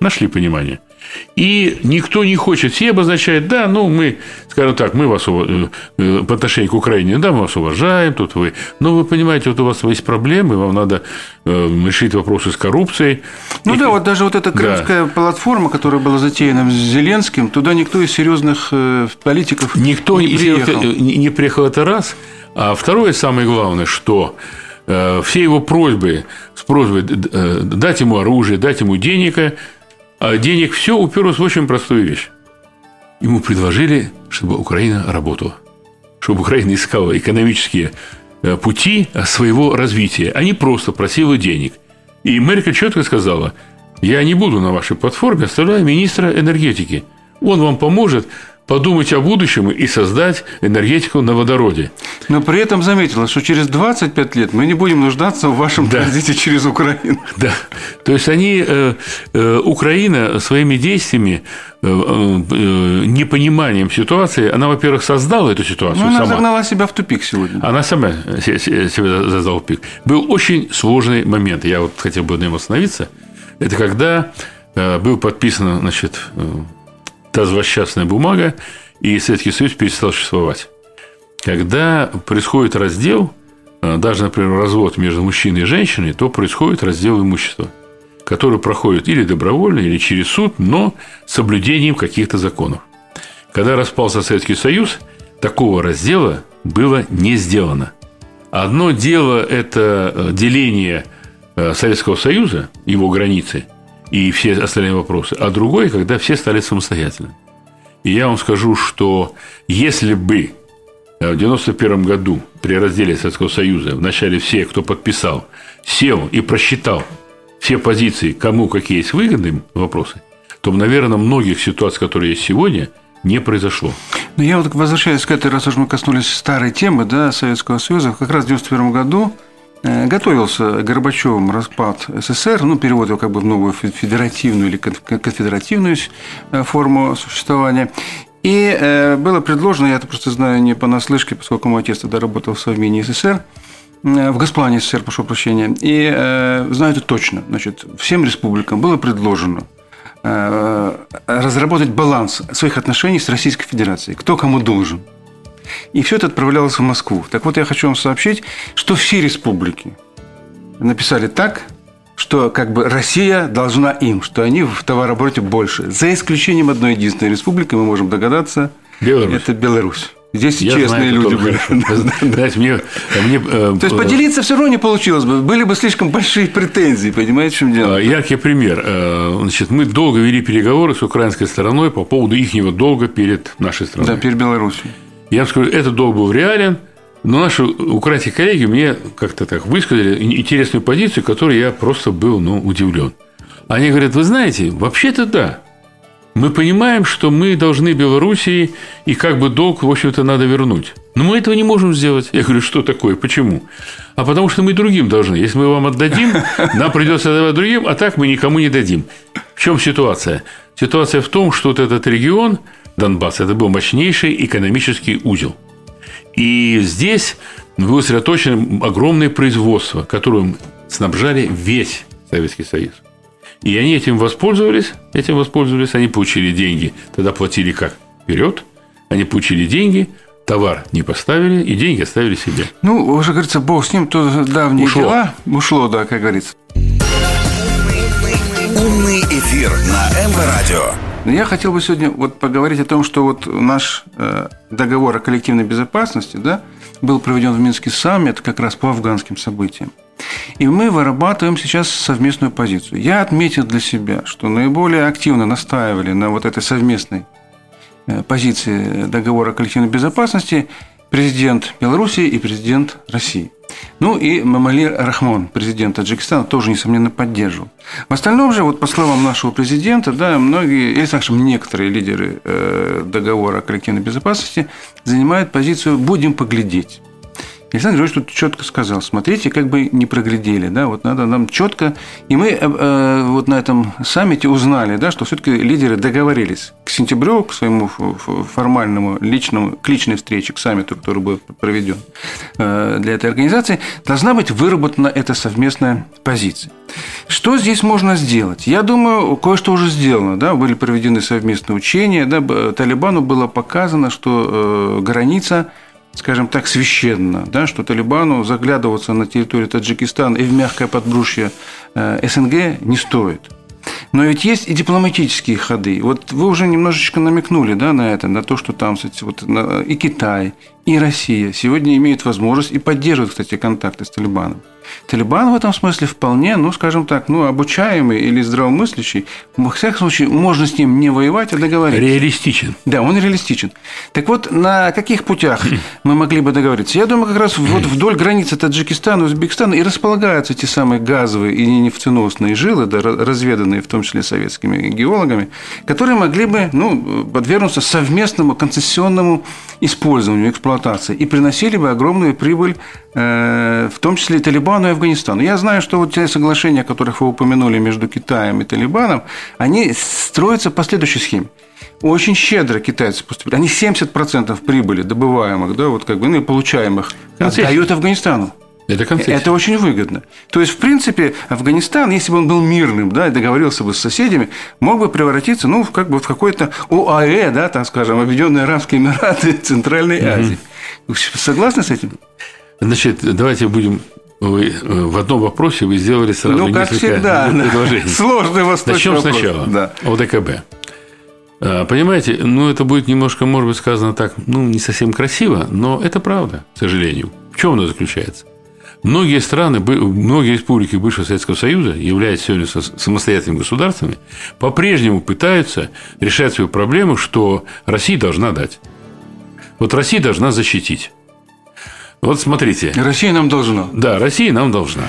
нашли понимание – и никто не хочет, все обозначают, да, ну, мы, скажем так, мы вас э, э, по отношению к Украине, да, мы вас уважаем, тут вы, но вы понимаете, вот у вас есть проблемы, вам надо э, решить вопросы с коррупцией. Ну и, да, вот даже вот эта крымская да. платформа, которая была затеяна с Зеленским, туда никто из серьезных политиков никто не приехал. Не приехал это раз, а второе, самое главное, что все его просьбы с просьбой дать ему оружие, дать ему денег, денег все уперлось в очень простую вещь. Ему предложили, чтобы Украина работала, чтобы Украина искала экономические э, пути своего развития, а не просто просила денег. И Меркель четко сказала, я не буду на вашей платформе, оставляю министра энергетики. Он вам поможет подумать о будущем и создать энергетику на водороде. Но при этом заметила, что через 25 лет мы не будем нуждаться в вашем да. транзите через Украину. Да. То есть они, э, э, Украина своими действиями, э, непониманием ситуации, она, во-первых, создала эту ситуацию Но она сама. загнала себя в тупик сегодня. Она сама себя зазала в тупик. Был очень сложный момент, я вот хотел бы на нем остановиться. Это когда был подписан, значит, та злосчастная бумага, и Советский Союз перестал существовать. Когда происходит раздел, э, даже, например, развод между мужчиной и женщиной, то происходит раздел имущества, который проходит или добровольно, или через суд, но с соблюдением каких-то законов. Когда распался Советский Союз, такого раздела было не сделано. Одно дело – это э, деление э, Советского Союза, его границы – и все остальные вопросы, а другой, когда все стали самостоятельными. И я вам скажу, что если бы э, в 1991 году при разделе Советского Союза вначале все, кто подписал, сел и просчитал, все позиции, кому какие есть выгодные вопросы, то, наверное, многих ситуаций, которые есть сегодня, не произошло. Но я вот возвращаюсь к этой, раз уж мы коснулись старой темы да, Советского Союза, как раз в 1991 году готовился Горбачевым распад СССР, ну, перевод его как бы в новую федеративную или конфедеративную э, форму существования. И э, было предложено, я это просто знаю не понаслышке, поскольку мой отец тогда работал в Совмине СССР, в Госплане СССР, прошу прощения, и э, знаю это точно, значит, всем республикам было предложено – Э, разработать баланс своих отношений с Российской Федерацией. Кто кому должен. И все это отправлялось в Москву. Так вот, я хочу вам сообщить, что все республики написали так, что как бы Россия должна им, что они в товарообороте больше. За исключением одной единственной республики, мы можем догадаться, Беларусь. это Беларусь. Здесь я честные знаю, люди были. Знаете, мне, мне, э, То есть поделиться все равно не получилось бы. Были бы слишком большие претензии, понимаете, в чем дело? А, яркий пример. Э, значит, мы долго вели переговоры с украинской стороной по поводу ихнего долга перед нашей страной. Да, перед Беларусью. Я вам скажу, этот долг был реален, но наши украинские коллеги мне как-то так высказали интересную позицию, которой я просто был ну, удивлен. Они говорят, вы знаете, вообще-то да, мы понимаем, что мы должны Белоруссии, и как бы долг, в общем-то, надо вернуть. Но мы этого не можем сделать. Я говорю, что такое, почему? А потому что мы другим должны. Если мы вам отдадим, нам придется отдавать другим, а так мы никому не дадим. В чем ситуация? Ситуация в том, что вот этот регион, Донбасс, это был мощнейший экономический узел. И здесь было сосредоточено огромное производство, которым снабжали весь Советский Союз. И они этим воспользовались, этим воспользовались, они получили деньги, тогда платили как? Вперед, они получили деньги, товар не поставили, и деньги оставили себе. Ну, уже говорится, бог с ним, то давние Ушло. дела. Ушло, да, как говорится. Умный эфир на МВ-радио. Я хотел бы сегодня вот поговорить о том, что вот наш э, договор о коллективной безопасности да, был проведен в Минске саммит как раз по афганским событиям. И мы вырабатываем сейчас совместную позицию. Я отметил для себя, что наиболее активно настаивали на вот этой совместной э, позиции договора о коллективной безопасности президент Беларуси и президент России. Ну и Мамали Рахмон, президент Таджикистана, тоже, несомненно, поддерживал. В остальном же, вот по словам нашего президента, да, многие, или, скажем, некоторые лидеры э, договора о коллективной безопасности занимают позицию «будем поглядеть». Александр Григорьевич тут четко сказал, смотрите, как бы не проглядели, да, вот надо нам четко, и мы э, э вот на этом саммите узнали, да, что все-таки лидеры договорились к сентябрю, к своему формальному личному, к личной встрече, к саммиту, который будет проведен э, для этой организации, должна быть выработана эта совместная позиция. Что здесь можно сделать? Я думаю, кое-что уже сделано. Да? Были проведены совместные учения. Да? Талибану было показано, что э, граница скажем так, священно, да, что Талибану заглядываться на территорию Таджикистана и в мягкое подбрюшье э, СНГ не стоит. Но ведь есть и дипломатические ходы. Вот вы уже немножечко намекнули да, на это, на то, что там кстати, вот, и Китай, и Россия сегодня имеют возможность и поддерживают, кстати, контакты с Талибаном. Талибан в этом смысле вполне, ну, скажем так, ну, обучаемый или здравомыслящий. В всяком случае, можно с ним не воевать, а договориться. Реалистичен. Да, он реалистичен. Так вот, на каких путях мы могли бы договориться? Я думаю, как раз вот вдоль границы Таджикистана, Узбекистана и располагаются те самые газовые и нефтеносные жилы, да, разведанные в том числе советскими геологами, которые могли бы ну, подвергнуться совместному концессионному использованию, эксплуатации и приносили бы огромную прибыль, э, в том числе и Талибану и Афганистану. Я знаю, что вот те соглашения, о которых вы упомянули между Китаем и Талибаном, они строятся по следующей схеме очень щедро китайцы поступили. Они 70% прибыли добываемых, да, вот как бы, ну, и получаемых отдают Афганистану. Это концессия. Это очень выгодно. То есть, в принципе, Афганистан, если бы он был мирным, да, и договорился бы с соседями, мог бы превратиться, ну, как бы в какой-то ОАЭ, да, так скажем, Объединенные Арабские Эмираты Центральной Азии. Согласны с этим? Значит, давайте будем вы э, в одном вопросе вы сделали сразу ну, как несколько всегда, предложений. Сложный восточный Начнем вопрос. сначала. Да. ОДКБ. А, понимаете, ну это будет немножко, может быть, сказано так, ну не совсем красиво, но это правда, к сожалению. В чем оно заключается? Многие страны, многие республики бывшего Советского Союза, являясь сегодня самостоятельными государствами, по-прежнему пытаются решать свою проблему, что Россия должна дать. Вот Россия должна защитить. Вот смотрите. Россия нам должна. Да, Россия нам должна.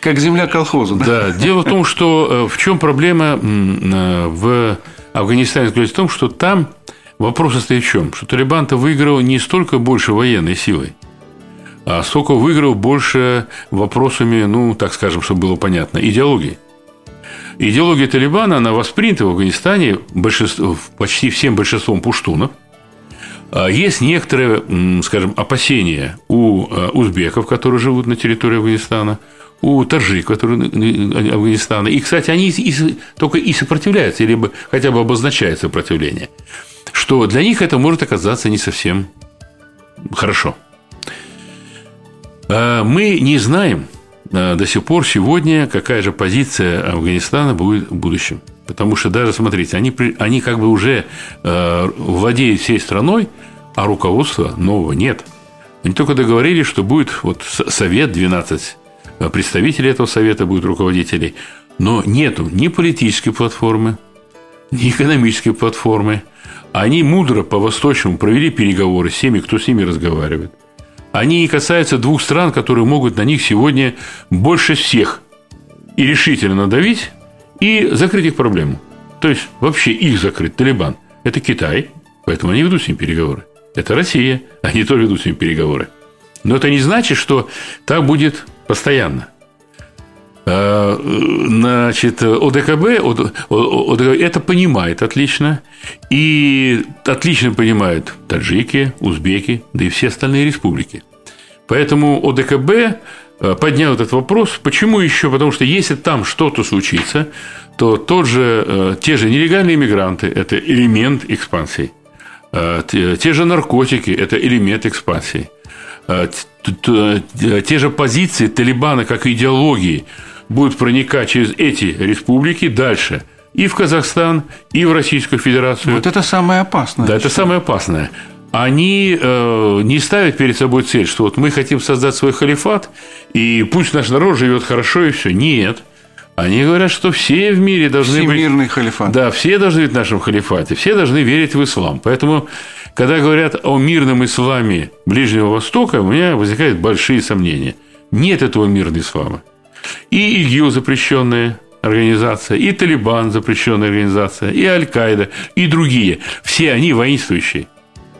Как земля колхоза, да? Да. Дело в том, что в чем проблема в Афганистане заключается в том, что там вопрос состоит в чем? Что Талибан-то выиграл не столько больше военной силой, а сколько выиграл больше вопросами, ну, так скажем, чтобы было понятно, идеологии. Идеология Талибана, она воспринята в Афганистане большинство, почти всем большинством пуштунов. А есть некоторые, скажем, опасения у э, узбеков, которые живут на территории Афганистана, у таджик, которые Афганистана. И, кстати, они только и сопротивляются, либо хотя бы обозначают сопротивление, что для них это может оказаться не совсем хорошо. А мы не знаем, до сих пор сегодня какая же позиция Афганистана будет в будущем. Потому что даже, смотрите, они, они как бы уже владеют всей страной, а руководства нового нет. Они только договорились, что будет вот совет, 12 э, представителей этого совета будут руководителей, но нету ни политической платформы, ни экономической платформы. Они мудро по-восточному провели переговоры с теми, кто с ними разговаривает – они касаются двух стран, которые могут на них сегодня больше всех и решительно давить, и закрыть их проблему. То есть, вообще их закрыть, Талибан. Это Китай, поэтому они ведут с ним переговоры. Это Россия, они тоже ведут с ним переговоры. Но это не значит, что так будет постоянно. А, значит, ОДКБ, ОДКБ это понимает отлично. И отлично понимают таджики, узбеки, да и все остальные республики. Поэтому ОДКБ э, поднял этот вопрос. Почему еще? Потому что если там что-то случится, то тот же, э, те же нелегальные мигранты – это элемент экспансии. Э, те же наркотики – это элемент экспансии. Те же позиции Талибана как идеологии – будет проникать через эти республики дальше и в Казахстан, и в Российскую Федерацию. Вот это самое опасное. Да, это самое опасное. Они э, не ставят перед собой цель, что вот мы хотим создать свой халифат, и пусть наш народ живет хорошо и все. Нет. Они говорят, что все в мире должны Всемирный быть... халифат. Да, все должны быть в нашем халифате, все должны верить в ислам. Поэтому, когда говорят о мирном исламе Ближнего Востока, у меня возникают большие сомнения. Нет этого мирного ислама. И ИГИЛ запрещенная организация, и Талибан запрещенная организация, и Аль-Каида, и другие. Все они воинствующие.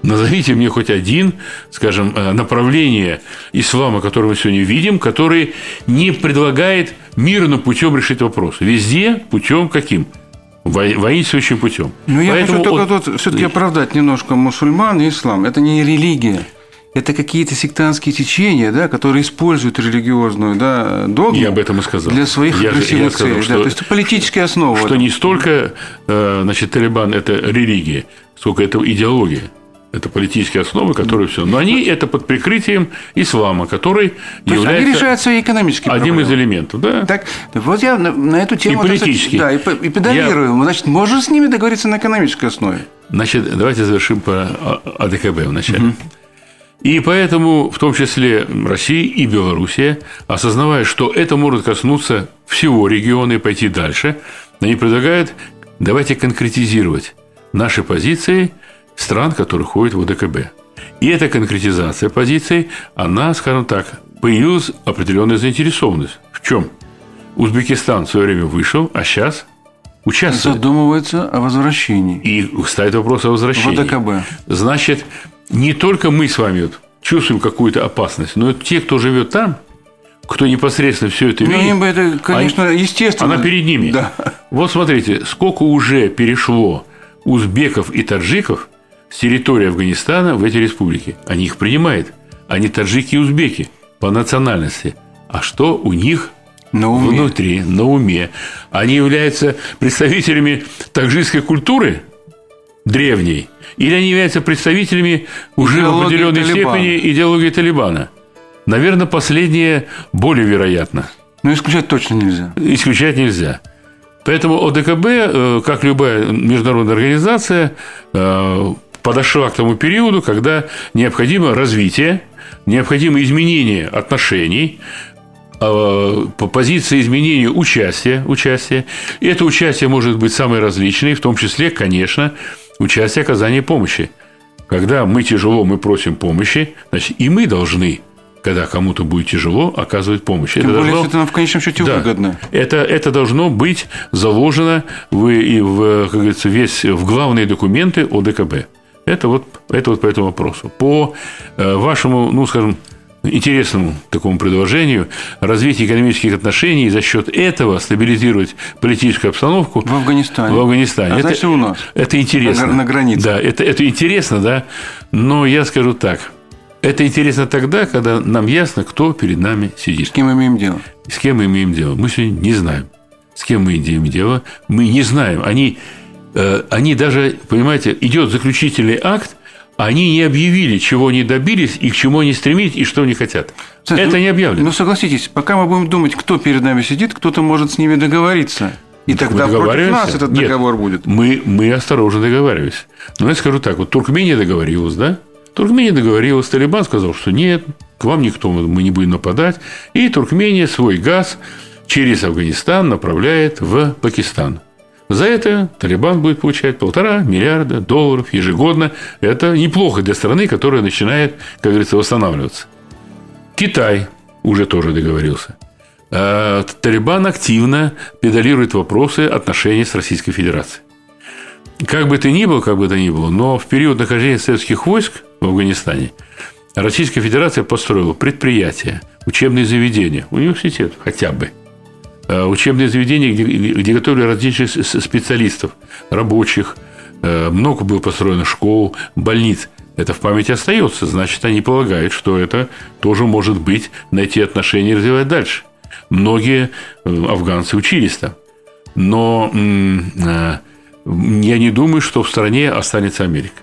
Назовите мне хоть один, скажем, э, направление ислама, которое мы сегодня видим, который не предлагает мирным путем решить вопрос. Везде путем каким? воинствующим путем. Но я Поэтому хочу только от... тут все-таки оправдать немножко мусульман и ислам. Это не религия это какие-то сектантские течения, да, которые используют религиозную да, догму я об этом и сказал. для своих я агрессивных же, целей. Что, да, то есть это политическая основа. Что не столько э, значит, Талибан – это религия, сколько это идеология. Это политические основы, которые все. Но они это под прикрытием ислама, который То является они решают свои экономические одним проблемы. из элементов. Да. Так, вот я на, на эту тему и политически. Да, и, и педалирую. Я... Значит, можно с ними договориться на экономической основе. Значит, давайте завершим по АДКБ вначале. Угу. И поэтому, в том числе Россия и Белоруссия, осознавая, что это может коснуться всего региона и пойти дальше, они предлагают, давайте конкретизировать наши позиции стран, которые входят в ОДКБ. И эта конкретизация позиций, она, скажем так, появилась определенная заинтересованность. В чем? Узбекистан в свое время вышел, а сейчас участвует. Задумывается о возвращении. И ставит вопрос о возвращении. В ОДКБ. Значит, не только мы с вами вот чувствуем какую-то опасность, но те, кто живет там, кто непосредственно все это ну, видит, бы это, конечно, они, естественно. Она перед ними. Да. Вот смотрите, сколько уже перешло узбеков и таджиков с территории Афганистана в эти республики. Они их принимают. Они таджики и узбеки по национальности. А что у них на уме. внутри, на уме? Они являются представителями таджикской культуры древней, или они являются представителями уже идеологии в определенной Талибана. степени идеологии Талибана? Наверное, последнее более вероятно. Но исключать точно нельзя. Исключать нельзя. Поэтому ОДКБ, э, как любая международная организация, э, подошла к тому периоду, когда необходимо развитие, необходимо изменение отношений, э, по позиции изменения участия, участия. И это участие может быть самое различное, в том числе, конечно, участие оказания помощи. Когда мы тяжело, мы просим помощи, значит, и мы должны когда кому-то будет тяжело, оказывать помощь. Тем это более, должно... это нам в конечном счете Да. выгодно. Это, это должно быть заложено в, и в, как говорится, весь, в главные документы ОДКБ. Это вот, это вот по этому вопросу. По э, вашему, ну, скажем, интересному такому предложению развитие экономических отношений и за счет этого стабилизировать политическую обстановку В Афганистане. в Афганистане. А это, значит, у нас. это интересно. На на границе. Да, это, это интересно, да. Но я скажу так. Это интересно тогда, когда нам ясно, кто перед нами сидит. С кем мы имеем дело? С кем мы имеем дело? Мы сегодня не знаем. С кем мы имеем дело? Мы не знаем. Они, они даже, понимаете, идет заключительный акт, они не объявили, чего они добились и к чему они стремились и что они хотят. Кстати, Это ну- не объявлено. Ну, согласитесь, пока мы будем думать, кто перед нами сидит, кто-то может с ними договориться. И Так тогда против нас этот Нет, договор будет. Мы, мы осторожно договариваемся. Но я скажу так, вот Туркмения договорилась, да? Туркмения договорилась, Талибан сказал, что нет, к вам никто, мы не будем нападать. И Туркмения свой газ через Афганистан направляет в Пакистан. За это Талибан будет получать полтора миллиарда долларов ежегодно. Это неплохо для страны, которая начинает, как говорится, восстанавливаться. Китай уже тоже договорился. А Талибан активно педалирует вопросы отношений с Российской Федерацией. Как бы то ни было, как бы то ни было, но в период нахождения советских войск в Афганистане Российская Федерация построила предприятия, учебные заведения, университет хотя бы, учебные заведения, где, где готовили различных специалистов, рабочих, э, много было построено школ, больниц. Это в памяти остается, значит, они полагают, что это тоже может быть найти отношения и развивать дальше. Многие э, афганцы учились там. Но э, я не думаю, что в стране останется Америка.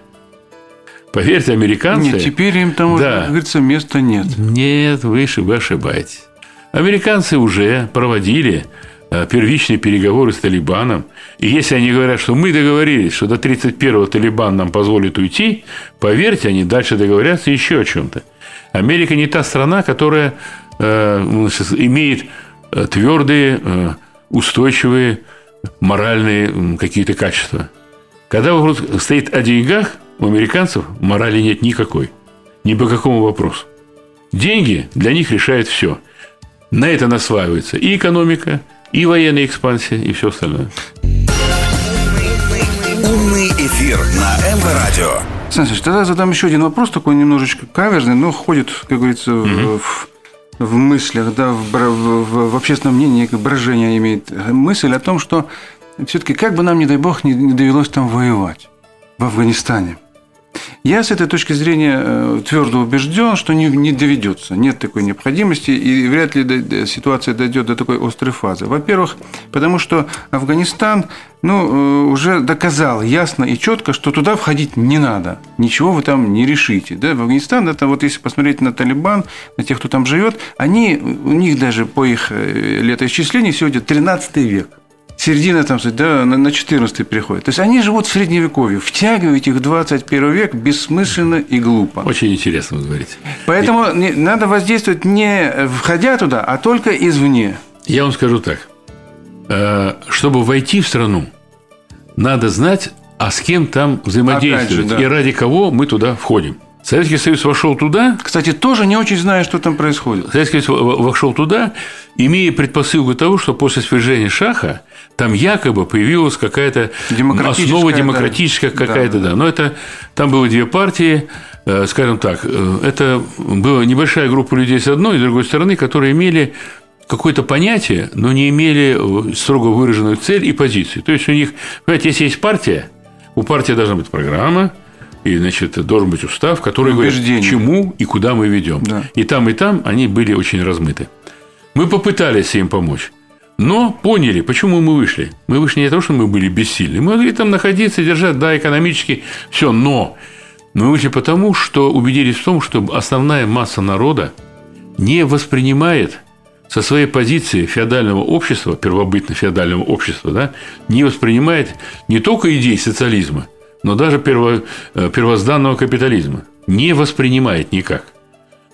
Поверьте, американцы... Нет, теперь им там, уже, Да. как говорится, места нет. Нет, вы, вы ошибаетесь. Американцы уже проводили э, первичные переговоры с Талибаном. И если они говорят, что мы договорились, что до 31-го Талибан нам позволит уйти, поверьте, они дальше договорятся еще о чем-то. Америка не та страна, которая э, имеет э, твердые, э, устойчивые моральные какие-то качества. Когда вопрос стоит о деньгах, у американцев морали нет никакой. Ни по какому вопросу. Деньги для них решают все. На это наслаивается и экономика, и военная экспансия, и все остальное. Умный эфир на МВ Радио. Александр тогда задам еще один вопрос, такой немножечко каверзный, но ходит, как говорится, в, в- в мыслях, да, в, в- в- в общественном мнении, как брожение имеет мысль о том, что все-таки как бы нам, не дай бог, не, не довелось там воевать в Афганистане. Я с этой точки зрения э, твердо убежден, что не, не доведется. Нет такой необходимости, и вряд ли д- ситуация дойдет до такой острой фазы. Во-первых, потому что Афганистан ну, э, уже доказал ясно и четко, что туда входить не надо. Ничего вы там не решите. Да? В Афганистан, это вот если посмотреть на Талибан, на тех, кто там живет, они, у них даже по их э, летоисчислению сегодня 13 век середина там, да, на на 14 приходит. То есть они живут в средневековье. Втягивать их в 21 век бессмысленно и глупо. Очень интересно вы говорите. Поэтому не- надо воздействовать не входя туда, а только извне. Я вам скажу так. Э, Чтобы войти в страну, надо знать, а с кем там взаимодействовать же, да. и ради кого мы туда входим. Советский Союз вошел туда, Кстати, тоже не очень знаю, что там происходит. Советский Союз вошел туда, имея предпосылку того, что после свержения Шаха там якобы появилась какая-то Демократическая, основа да. демократическая какая-то, Да, да. Но это там было две партии, э, скажем так, э, это была небольшая группа людей с одной и с другой стороны, которые имели какое-то понятие, но не имели э, строго выраженную цель и позицию. То есть у них, понимаете, если есть партия, у партии должна быть программа, и, значит, должен быть устав, который говорит, Убеждение. к чему и куда мы ведем. Да. И там, и там они были очень размыты. Мы попытались им помочь. Но поняли, почему мы вышли. Мы вышли не от того, что мы были бессильны. Мы могли там находиться, держать, да, экономически, все. Но мы вышли потому, что убедились в том, что основная масса народа не воспринимает со своей позиции феодального общества, первобытно-феодального общества, да, не воспринимает не только идей социализма, но даже перво- э, первозданного капитализма. Не воспринимает никак.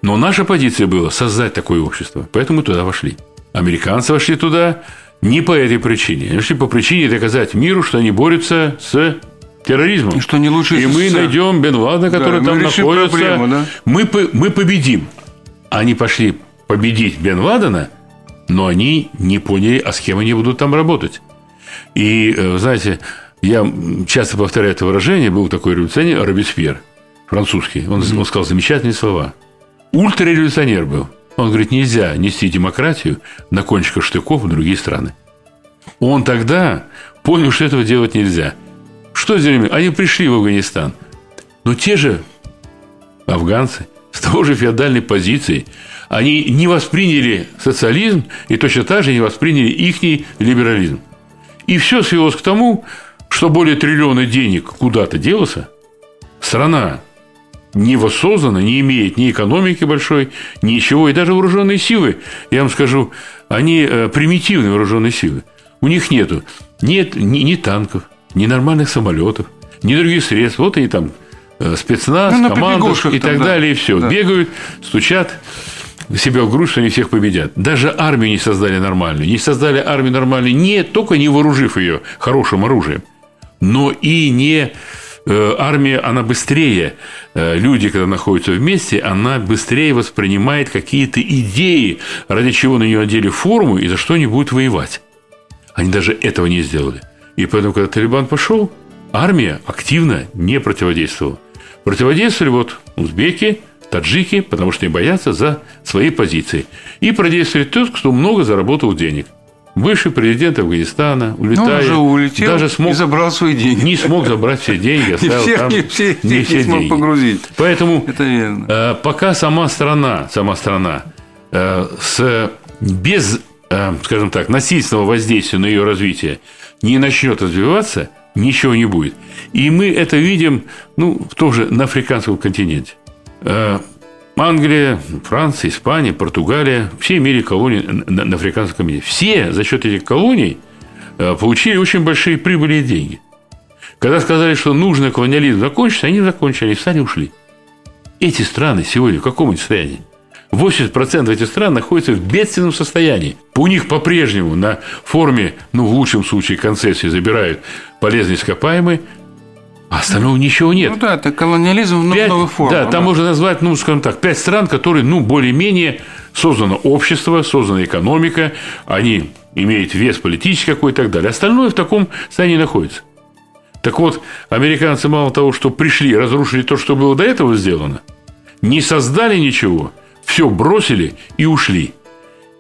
Но наша позиция была создать такое общество, поэтому мы туда вошли. Американцы вошли туда не по этой причине. Они вошли по причине доказать миру, что они борются с терроризмом. И что не лучше И мы СССР. найдем Бен Ладена, который мы там решим находится. проблему, да. мы, мы победим. Они пошли победить Бен Ладена, но они не поняли, а с кем они будут там работать. И, э, знаете, я часто повторяю это выражение, был такой революционер Робеспьер, французский. Он, он сказал замечательные слова. Ультрареволюционер был. Он говорит, нельзя нести демократию на кончиках штыков в другие страны. Он тогда понял, что этого делать нельзя. Что сделали? Они пришли в Афганистан. Но те же афганцы с того же феодальной позиции, они не восприняли социализм и точно так же не восприняли их либерализм. И все свелось к тому, что более триллиона денег куда-то делся, страна не воссоздана, не имеет ни экономики большой, ничего, и даже вооруженные силы, я вам скажу, они э, примитивные вооруженные силы. У них нету нет ни, ни танков, ни нормальных самолетов, ни других средств. Вот они там э, спецназ, ну, команда и так там, далее, и все. Да. Бегают, стучат себя в грудь, что они всех победят. Даже армию не создали нормальную. Не создали армию нормальную не только не вооружив ее хорошим оружием, но и не э, армия, она быстрее, э, люди, когда находятся вместе, она быстрее воспринимает какие-то идеи, ради чего на нее одели форму и за что они будут воевать. Они даже этого не сделали. И поэтому, когда Талибан пошел, армия активно не противодействовала. Противодействовали вот узбеки, таджики, потому что они боятся за свои позиции. И продействовали тот, кто много заработал денег. Бывший президент Афганистана, улетая, ну, уже улетел даже смог, и забрал свои деньги. Не смог забрать все деньги, оставил всех, там не все, не все не смог деньги. погрузить. Поэтому Это верно. Э, пока сама страна, сама страна э, с, без, э, скажем так, насильственного воздействия на ее развитие не начнет развиваться, ничего не будет. И мы это видим ну, тоже на африканском континенте. Англия, Франция, Испания, Португалия, все имели колонии на африканском мире. Все за счет этих колоний э, получили очень большие прибыли и деньги. Когда сказали, что нужно колониализм закончить, они закончили, они встали ушли. Эти страны сегодня в каком состоянии? 80% этих стран находятся в бедственном состоянии. У них по-прежнему на форме, ну, в лучшем случае, концессии забирают полезные ископаемые, а остального ничего нет. Ну да, это колониализм в пять, новых формах. Да, там да. можно назвать, ну, скажем так, пять стран, которые, ну, более-менее создано общество, создана экономика, они имеют вес политический какой и так далее. Остальное в таком состоянии находится. Так вот, американцы мало того, что пришли, разрушили то, что было до этого сделано, не создали ничего, все бросили и ушли.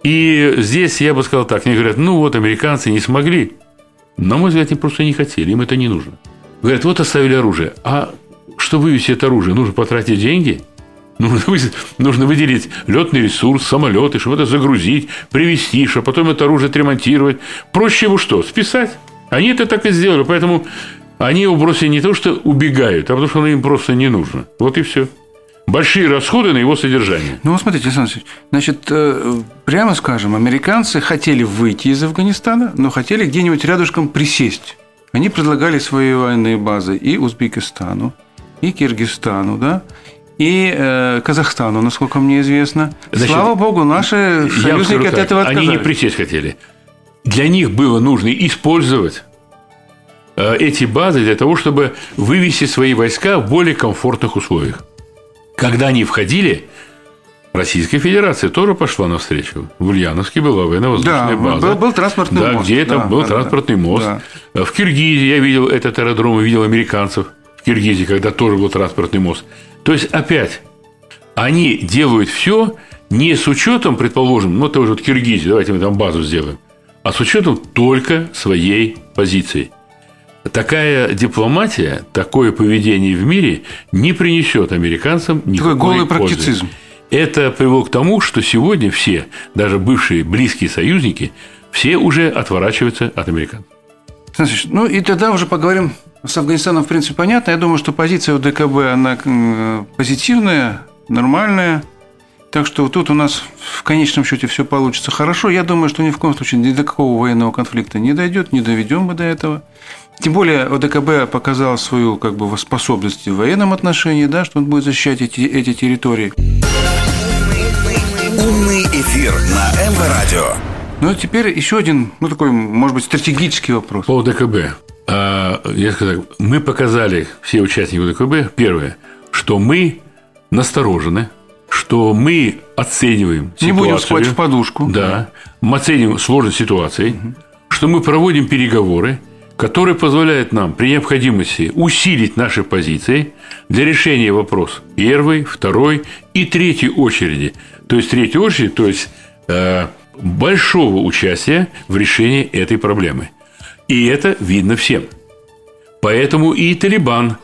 И здесь я бы сказал так, они говорят, ну вот американцы не смогли. На мой взгляд, они просто не хотели, им это не нужно. Говорят, вот оставили оружие. А что вывести это оружие? Нужно потратить деньги? Нужно, нужно выделить летный ресурс, самолеты, чтобы это загрузить, привезти, чтобы потом это оружие отремонтировать. Проще его что? Списать. Они это так и сделали. Поэтому они его бросили не то, что убегают, а потому что оно им просто не нужно. Вот и все. Большие расходы на его содержание. Ну, смотрите, Александр Алексеевич, значит, э, прямо скажем, американцы хотели выйти из Афганистана, но хотели где-нибудь рядышком присесть. Они предлагали свои военные базы и Узбекистану, и Киргизстану, да, и э, Казахстану, насколько мне известно. Значит, Слава богу, наши союзники от этого отказались. Они не присесть хотели. Для них было нужно использовать э, эти базы для того, чтобы вывести свои войска в более комфортных условиях. Когда они входили, Российская Федерация тоже пошла навстречу. В Ульяновске была военно-воздушная да, база. Был, был транспортный да, мост. Где там да, был да, транспортный да, мост. Да. В Киргизии я видел этот аэродром и видел американцев в Киргизии, когда тоже был транспортный мост. То есть, опять, они делают все не с учетом, предположим, ну, тоже вот Киргизия, давайте мы там базу сделаем, а с учетом только своей позиции. Такая дипломатия, такое поведение в мире не принесет американцам никакой Такой голый пользы. практицизм. Это привело к тому, что сегодня все, даже бывшие близкие союзники, все уже отворачиваются от. Значит, ну и тогда уже поговорим с Афганистаном, в принципе, понятно. Я думаю, что позиция у ДКБ, она позитивная, нормальная. Так что тут у нас в конечном счете все получится хорошо. Я думаю, что ни в коем случае ни до какого военного конфликта не дойдет, не доведем мы до этого. Тем более ОДКБ показал свою как бы, способность в военном отношении, да, что он будет защищать эти, эти территории. Умный эфир на МВ Радио. Ну, а теперь еще один, ну, такой, может быть, стратегический вопрос. По ОДКБ. А, я скажу так, мы показали, все участники ОДКБ, первое, что мы насторожены, что мы оцениваем Не ситуацию. будем спать в подушку. Да. Мы оценим сложность ситуации, что мы проводим переговоры, которые позволяют нам при необходимости усилить наши позиции для решения вопроса первой, второй и третьей очереди. То есть третьей очереди, то есть э, большого участия в решении этой проблемы. И это видно всем. Поэтому и Талибан,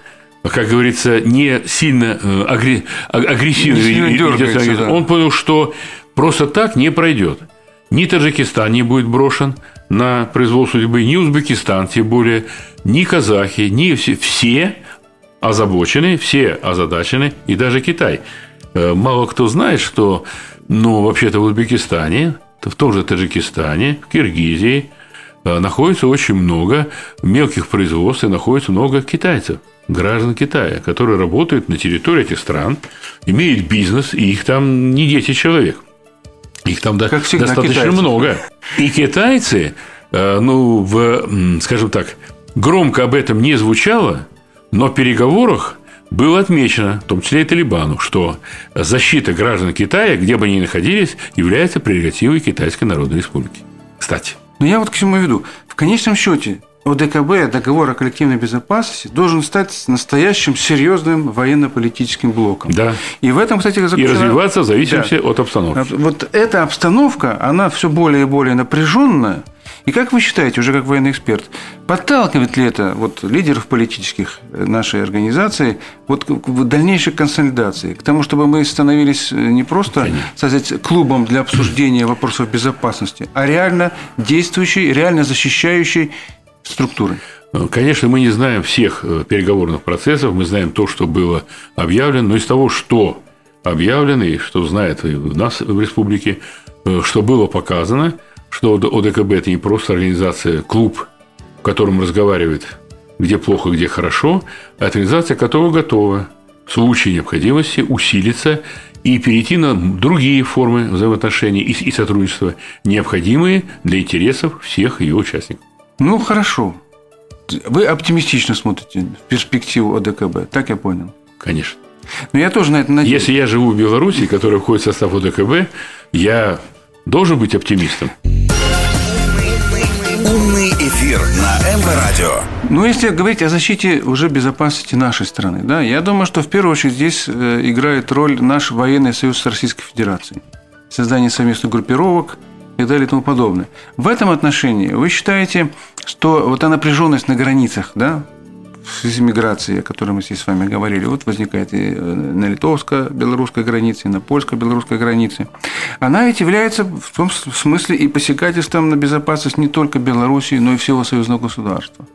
как говорится, не сильно э, агре- а- агрессивно Не сильно дергается, да. Он понял, что просто так не пройдет. Ни Таджикистан не будет брошен на произвол судьбы, ни Узбекистан, тем более, ни казахи, ни все, все озабочены, все озадачены, и даже Китай. Э, Мало кто знает, что, ну, вообще-то в Узбекистане, в том же Таджикистане, в Киргизии находится очень много мелких производств и находится много китайцев, граждан Китая, которые работают на территории этих стран, имеют бизнес, и их там не 10 человек. Их там Как всегда, достаточно китайцев. много. И китайцы, э, ну, в, скажем так, громко об этом не звучало, но в переговорах было отмечено, в том числе и Талибану, что защита граждан Китая, где бы они ни находились, является прерогативой Китайской Народной Республики. Кстати. Но я вот к чему веду. В конечном счете ОДКБ, договор о коллективной безопасности, должен стать настоящим серьезным военно-политическим блоком. Да. И в этом, кстати, И заключена- развиваться в зависимости Да. от обстановки. Вот эта обстановка, она все более и более напряженная. И как вы считаете, уже как военный эксперт, подталкивает ли это вот, лидеров политических э, нашей организации вот, к дальнейшей консолидации, к тому, чтобы мы становились э, не просто сказать, клубом для обсуждения вопросов безопасности, а реально действующей, реально защищающей структурой? Конечно, мы не знаем всех э, переговорных процессов, мы знаем то, что было объявлено, но из того, что объявлено и что знает и нас в республике, э, что было показано, что ОДКБ – это не просто организация, клуб, в котором разговаривают, где плохо, где хорошо, а организация, которая готова в случае необходимости усилиться и перейти на другие формы взаимоотношений и и сотрудничества, необходимые для интересов всех ее участников. Ну, хорошо. Вы оптимистично смотрите в перспективу ОДКБ, так я понял. Конечно. Но я тоже на это надеюсь. Если я живу в Беларуси, которая входит в состав ОДКБ, я должен быть оптимистом. Умный эфир на МВ Радио. Ну, если говорить о защите уже безопасности нашей страны, да, я думаю, что в первую очередь здесь э, играет роль наш военный союз с Российской Федерацией. Создание совместных группировок и так далее и тому подобное. В этом отношении вы считаете, что вот та напряженность на границах, да, с миграцией, о которой мы здесь с вами говорили, вот возникает и э, на литовско-белорусской границе, и на польско-белорусской границе, она ведь является в том смысле и посягательством на безопасность не только Белоруссии, но и всего союзного государства.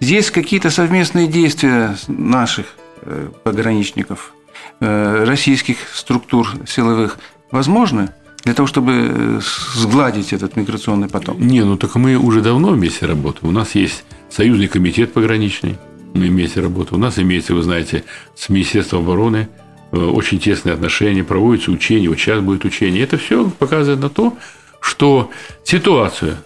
Здесь какие-то совместные действия наших э, пограничников, э, российских структур силовых возможны для того, чтобы сгладить этот миграционный поток? Не, ну так мы уже давно вместе работаем. У нас есть союзный комитет пограничный, мы вместе работаем. У нас имеется, вы знаете, с Министерством обороны э, очень тесные отношения, проводятся учения, вот сейчас будет учение. Это все показывает на то, что ситуация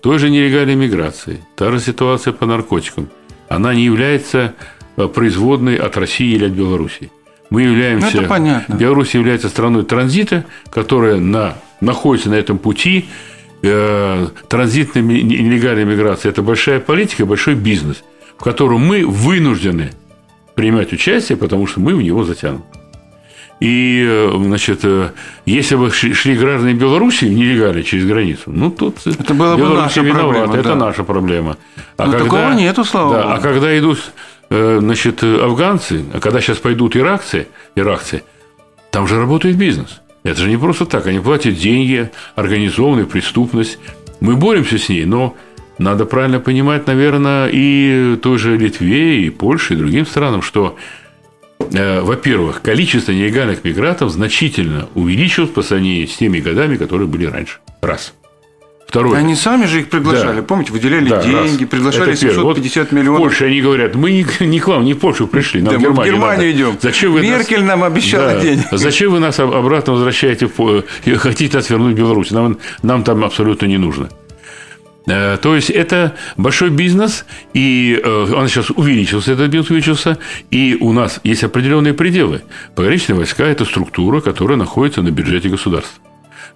той же нелегальной миграции, та же ситуация по наркотикам, она не является э, производной от России или от Белоруссии. Мы являемся... Ну, это понятно. Беларусь является страной транзита, которая на, находится на этом пути. Э, транзитная нелегальная миграция – это большая политика, большой бизнес, в котором мы вынуждены принимать участие, потому что мы в него затянуты. И, э, значит, э, если бы шли граждане Беларуси нелегально через границу, ну, тут Это была бы наша виновата, проблема, это да. наша проблема. А Ну, такого нету, слава да, богу. А когда идут, э, значит, афганцы, а когда сейчас пойдут иракцы, иракцы, там же работает бизнес. Это же не просто так. Они платят деньги, организованную преступность. Мы боремся с ней, но надо правильно понимать, наверное, и той же Литве, и Польше, и другим странам, что, э, во-первых, количество нелегальных мигрантов значительно увеличилось по сравнению с теми годами, которые были раньше. Раз. Второе. Они сами же их приглашали. Да. Помните, выделяли Да, деньги, раз. приглашали Это первое. Вот 750 В миллионов. Польше они говорят, мы не, не к вам, не в Польшу пришли, нам Да, в мы в Германию, Германию надо. идем. Зачем вы Меркель нас... нам обещала Да. денег. Зачем вы нас об- обратно возвращаете в хотите нас вернуть в Беларусь? Нам, нам там абсолютно не нужно. Э, то есть это большой бизнес, и э, он сейчас увеличился, этот бизнес увеличился, и у нас есть определенные пределы. Пограничные войска – это структура, которая находится на бюджете государства.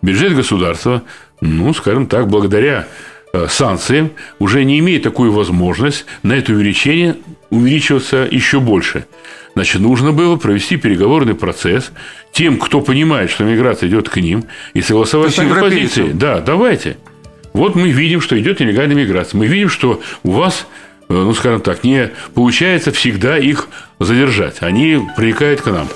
Бюджет государства, ну, скажем так, благодаря э, санкциям уже не имеет такую возможность на это увеличение увеличиваться еще больше. Значит, нужно было провести переговорный процесс тем, кто понимает, что миграция идет к ним, и согласовать с ними позиции. Да, давайте. Вот мы видим, что идет нелегальная миграция. Мы видим, что у вас, э, ну, скажем так, не получается всегда их задержать. Они приникают к нам.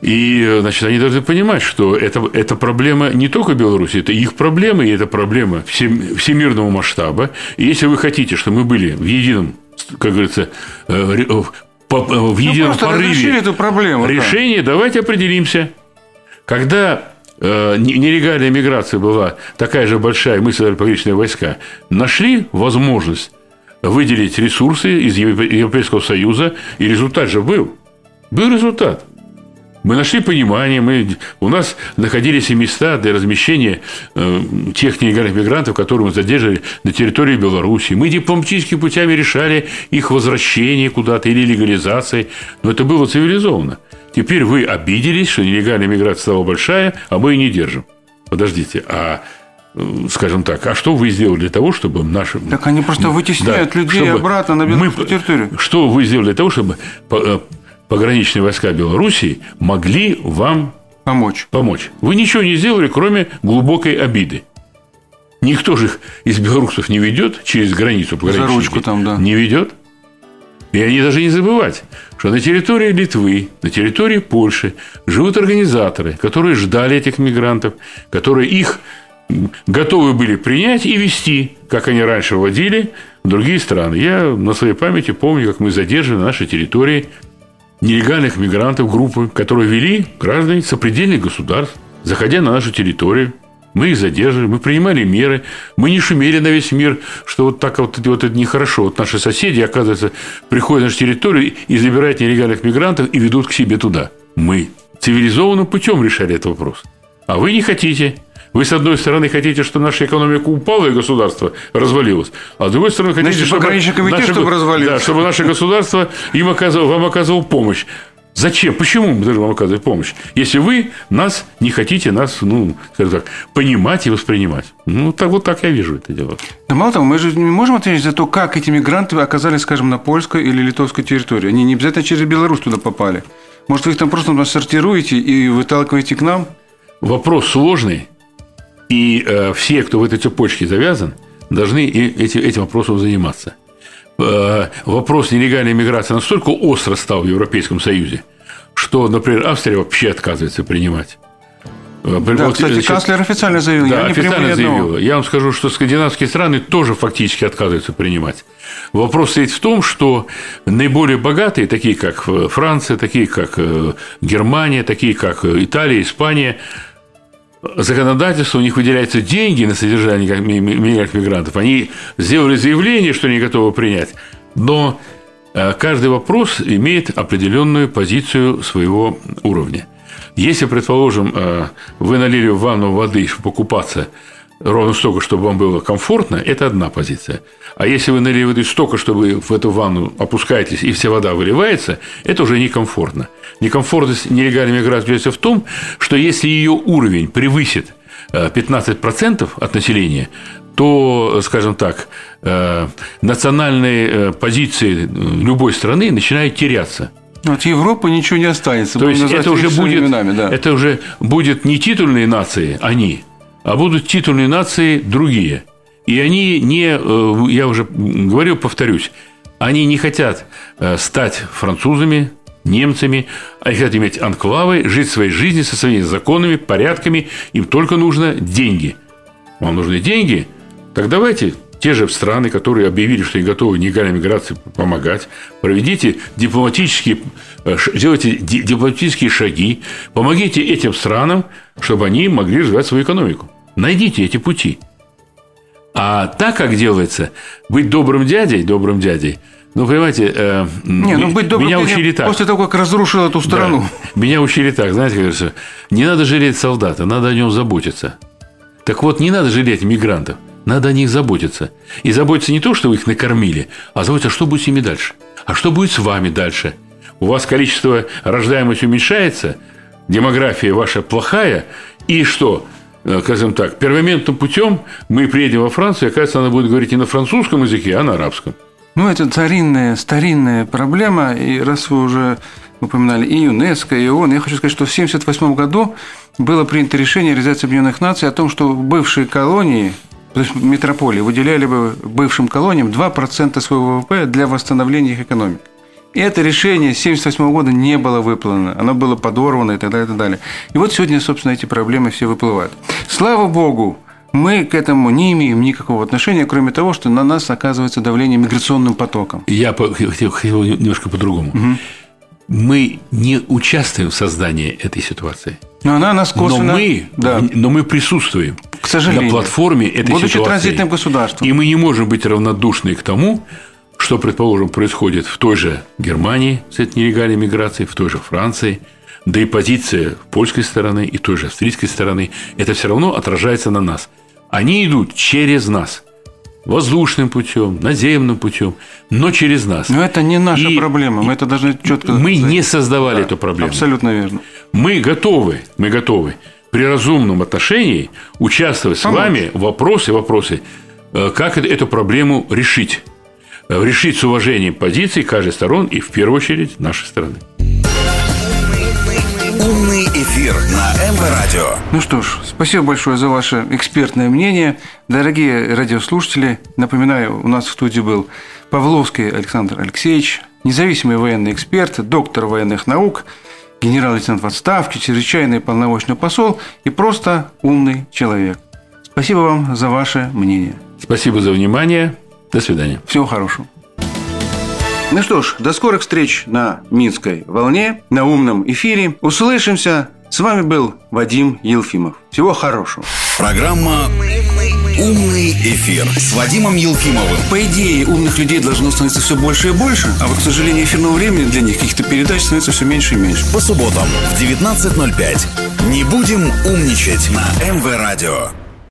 И, э, значит, они должны понимать, что это, это проблема не только Беларуси, это их проблема, и это проблема всемирного масштаба. И если вы хотите, чтобы мы были в едином, как говорится, э, в едином ну, порыве эту проблему, решение, да. давайте определимся. Когда Э, нелегальная миграция была такая же большая, мы создали пограничные войска, нашли возможность выделить ресурсы из Европейского Союза, и результат же был. Был результат. Мы нашли понимание, мы, у нас находились и места для размещения э, тех нелегальных мигрантов, которые мы задерживали на территории Беларуси. Мы дипломатическими путями решали их возвращение куда-то или легализацией, но это было цивилизованно. Теперь вы обиделись, что нелегальная миграция стала большая, а мы и не держим. Подождите, а э, скажем так, а что вы сделали для того, чтобы наши... Так они просто вытесняют да, людей обратно на белорусскую мы, территорию. Что вы сделали для того, чтобы э, пограничные войска Белоруссии могли вам помочь. помочь? Вы ничего не сделали, кроме глубокой обиды. Никто же из белорусов не ведет через границу пограничную. За ручку там, да. Не ведет. И они должны не забывать, что на территории Литвы, на территории Польши живут организаторы, которые ждали этих мигрантов, которые их готовы были принять и вести, как они раньше водили в другие страны. Я на своей памяти помню, как мы задерживали на нашей территории нелегальных мигрантов, группы, которые вели граждане сопредельных государств, заходя на нашу территорию, мы их задерживали, мы принимали меры, мы не шумели на весь мир, что вот так вот, вот это нехорошо. Вот наши соседи, оказывается, приходят на нашу территорию и забирают нелегальных мигрантов и ведут к себе туда. Мы цивилизованным путем решали этот вопрос. А вы не хотите. Вы, с одной стороны, хотите, чтобы наша экономика упала и государство развалилось, а с другой стороны, хотите, Значит, чтобы, наше, чтобы, развалилось. Да, чтобы наше государство им оказывало, вам оказывало помощь. Зачем? Почему мы должны вам оказывать помощь? Если вы нас не хотите нас, ну, скажем так, понимать и воспринимать. Ну, так вот так я вижу это дело. Да мало того, мы же не можем ответить за то, как эти мигранты оказались, скажем, на польской или литовской территории. Они не обязательно через Беларусь туда попали. Может, вы их там просто сортируете и выталкиваете к нам? Вопрос сложный. И э, все, кто в этой цепочке завязан, должны этим, этим вопросом заниматься. Э, вопрос нелегальной миграции настолько остро стал в Европейском Союзе, что, например, Австрия вообще отказывается принимать. Э, да, кстати, канцлер официально заявил. Да, я официально заявила. Я вам скажу, что скандинавские страны тоже фактически отказываются принимать. Вопрос стоит в том, что наиболее богатые, такие как Франция, такие как Германия, такие как Италия, Испания, законодательство, у них выделяются деньги на содержание мигрантов, мигрантов. Они сделали заявление, что они готовы принять, но э, каждый вопрос имеет определенную позицию своего уровня. Если, предположим, э, вы налили в ванну воды, чтобы покупаться – ровно столько, чтобы вам было комфортно, это одна позиция. А если вы воды столько, чтобы вы в эту ванну опускаетесь, и вся вода выливается, это уже некомфортно. Некомфортность нелегальной миграции в том, что если ее уровень превысит 15% э, от населения, то, скажем так, э, национальные э, позиции любой страны начинают теряться. От Европы ничего не останется. То есть это уже, будет, именами, да. это уже будет не титульные нации, они, а будут титульные нации другие. И они не, э, я уже говорил, повторюсь, они не хотят э, стать французами, немцами, они хотят иметь анклавы, жить своей жизнью со своими законами, порядками, им только нужно деньги. Вам нужны деньги? Так давайте те же страны, которые объявили, что они готовы нелегальной миграции помогать, проведите дипломатические, э, делайте дипломатические шаги, помогите этим странам, чтобы они могли развивать свою экономику. Найдите эти пути. А так, как делается, быть добрым дядей, добрым дядей, ну, понимаете, э, не, ну, быть добрым меня учили так. После того, как разрушил эту страну. Да, меня учили так, знаете, как говорится, не надо жалеть солдата, надо о нем заботиться. Так вот, не надо жалеть мигрантов, надо о них заботиться. И заботиться не то, что вы их накормили, а заботиться, что будет с ними дальше. А что будет с вами дальше? У вас количество рождаемости уменьшается, демография ваша плохая, и что? Э, скажем так, первоментным путем мы приедем во Францию, и, оказывается, она будет говорить не на французском языке, а на арабском. Ну, это старинная, старинная проблема, и раз вы уже упоминали и ЮНЕСКО, и ООН, я хочу сказать, что в 1978 году было принято решение Организации Объединенных Наций о том, что бывшие колонии, то есть метрополии, выделяли бы бывшим колониям 2% своего ВВП для восстановления их экономик. И это решение с 1978 года не было выполнено, оно было подорвано и так далее, и так далее. И вот сегодня, собственно, эти проблемы все выплывают. Слава Богу, мы к этому не имеем никакого отношения, кроме того, что на нас оказывается давление миграционным потоком. Я хотел немножко по-другому. Угу. Мы не участвуем в создании этой ситуации. Но она нас косвенно... Но мы, да. но мы присутствуем к сожалению, на платформе этой Будучи ситуации. транзитным государством. И мы не можем быть равнодушны к тому, что, предположим, происходит в той же Германии с этой нелегальной миграцией, в той же Франции, да и позиция польской стороны и той же австрийской стороны, это все равно отражается на нас. Они идут через нас – воздушным путем, наземным путем, но через нас. Но это не наша и проблема, мы это должны четко. Мы сказать. не создавали да, эту проблему. Абсолютно верно. Мы готовы, мы готовы при разумном отношении участвовать Помочь. с вами в вопросе, вопросы, э, как эту проблему решить. Решить с уважением позиций каждой сторон и в первую очередь нашей стороны. Умный эфир на МВ Радио. Ну что ж, спасибо большое за ваше экспертное мнение. Дорогие радиослушатели, напоминаю, у нас в студии был Павловский Александр Алексеевич, независимый военный эксперт, доктор военных наук, генерал-лейтенант в отставке, чрезвычайный полномочный посол и просто умный человек. Спасибо вам за ваше мнение. Спасибо за внимание. До свидания. Всего хорошего. Ну что ж, до скорых встреч на Минской волне, на умном эфире. Услышимся. С вами был Вадим Елфимов. Всего хорошего. Программа «Умный эфир» с Вадимом Елфимовым. По идее, умных людей должно становиться все больше и больше, а вот, к сожалению, эфирного времени для них каких-то передач становится все меньше и меньше. По субботам в 19.05. Не будем умничать на МВ Радио.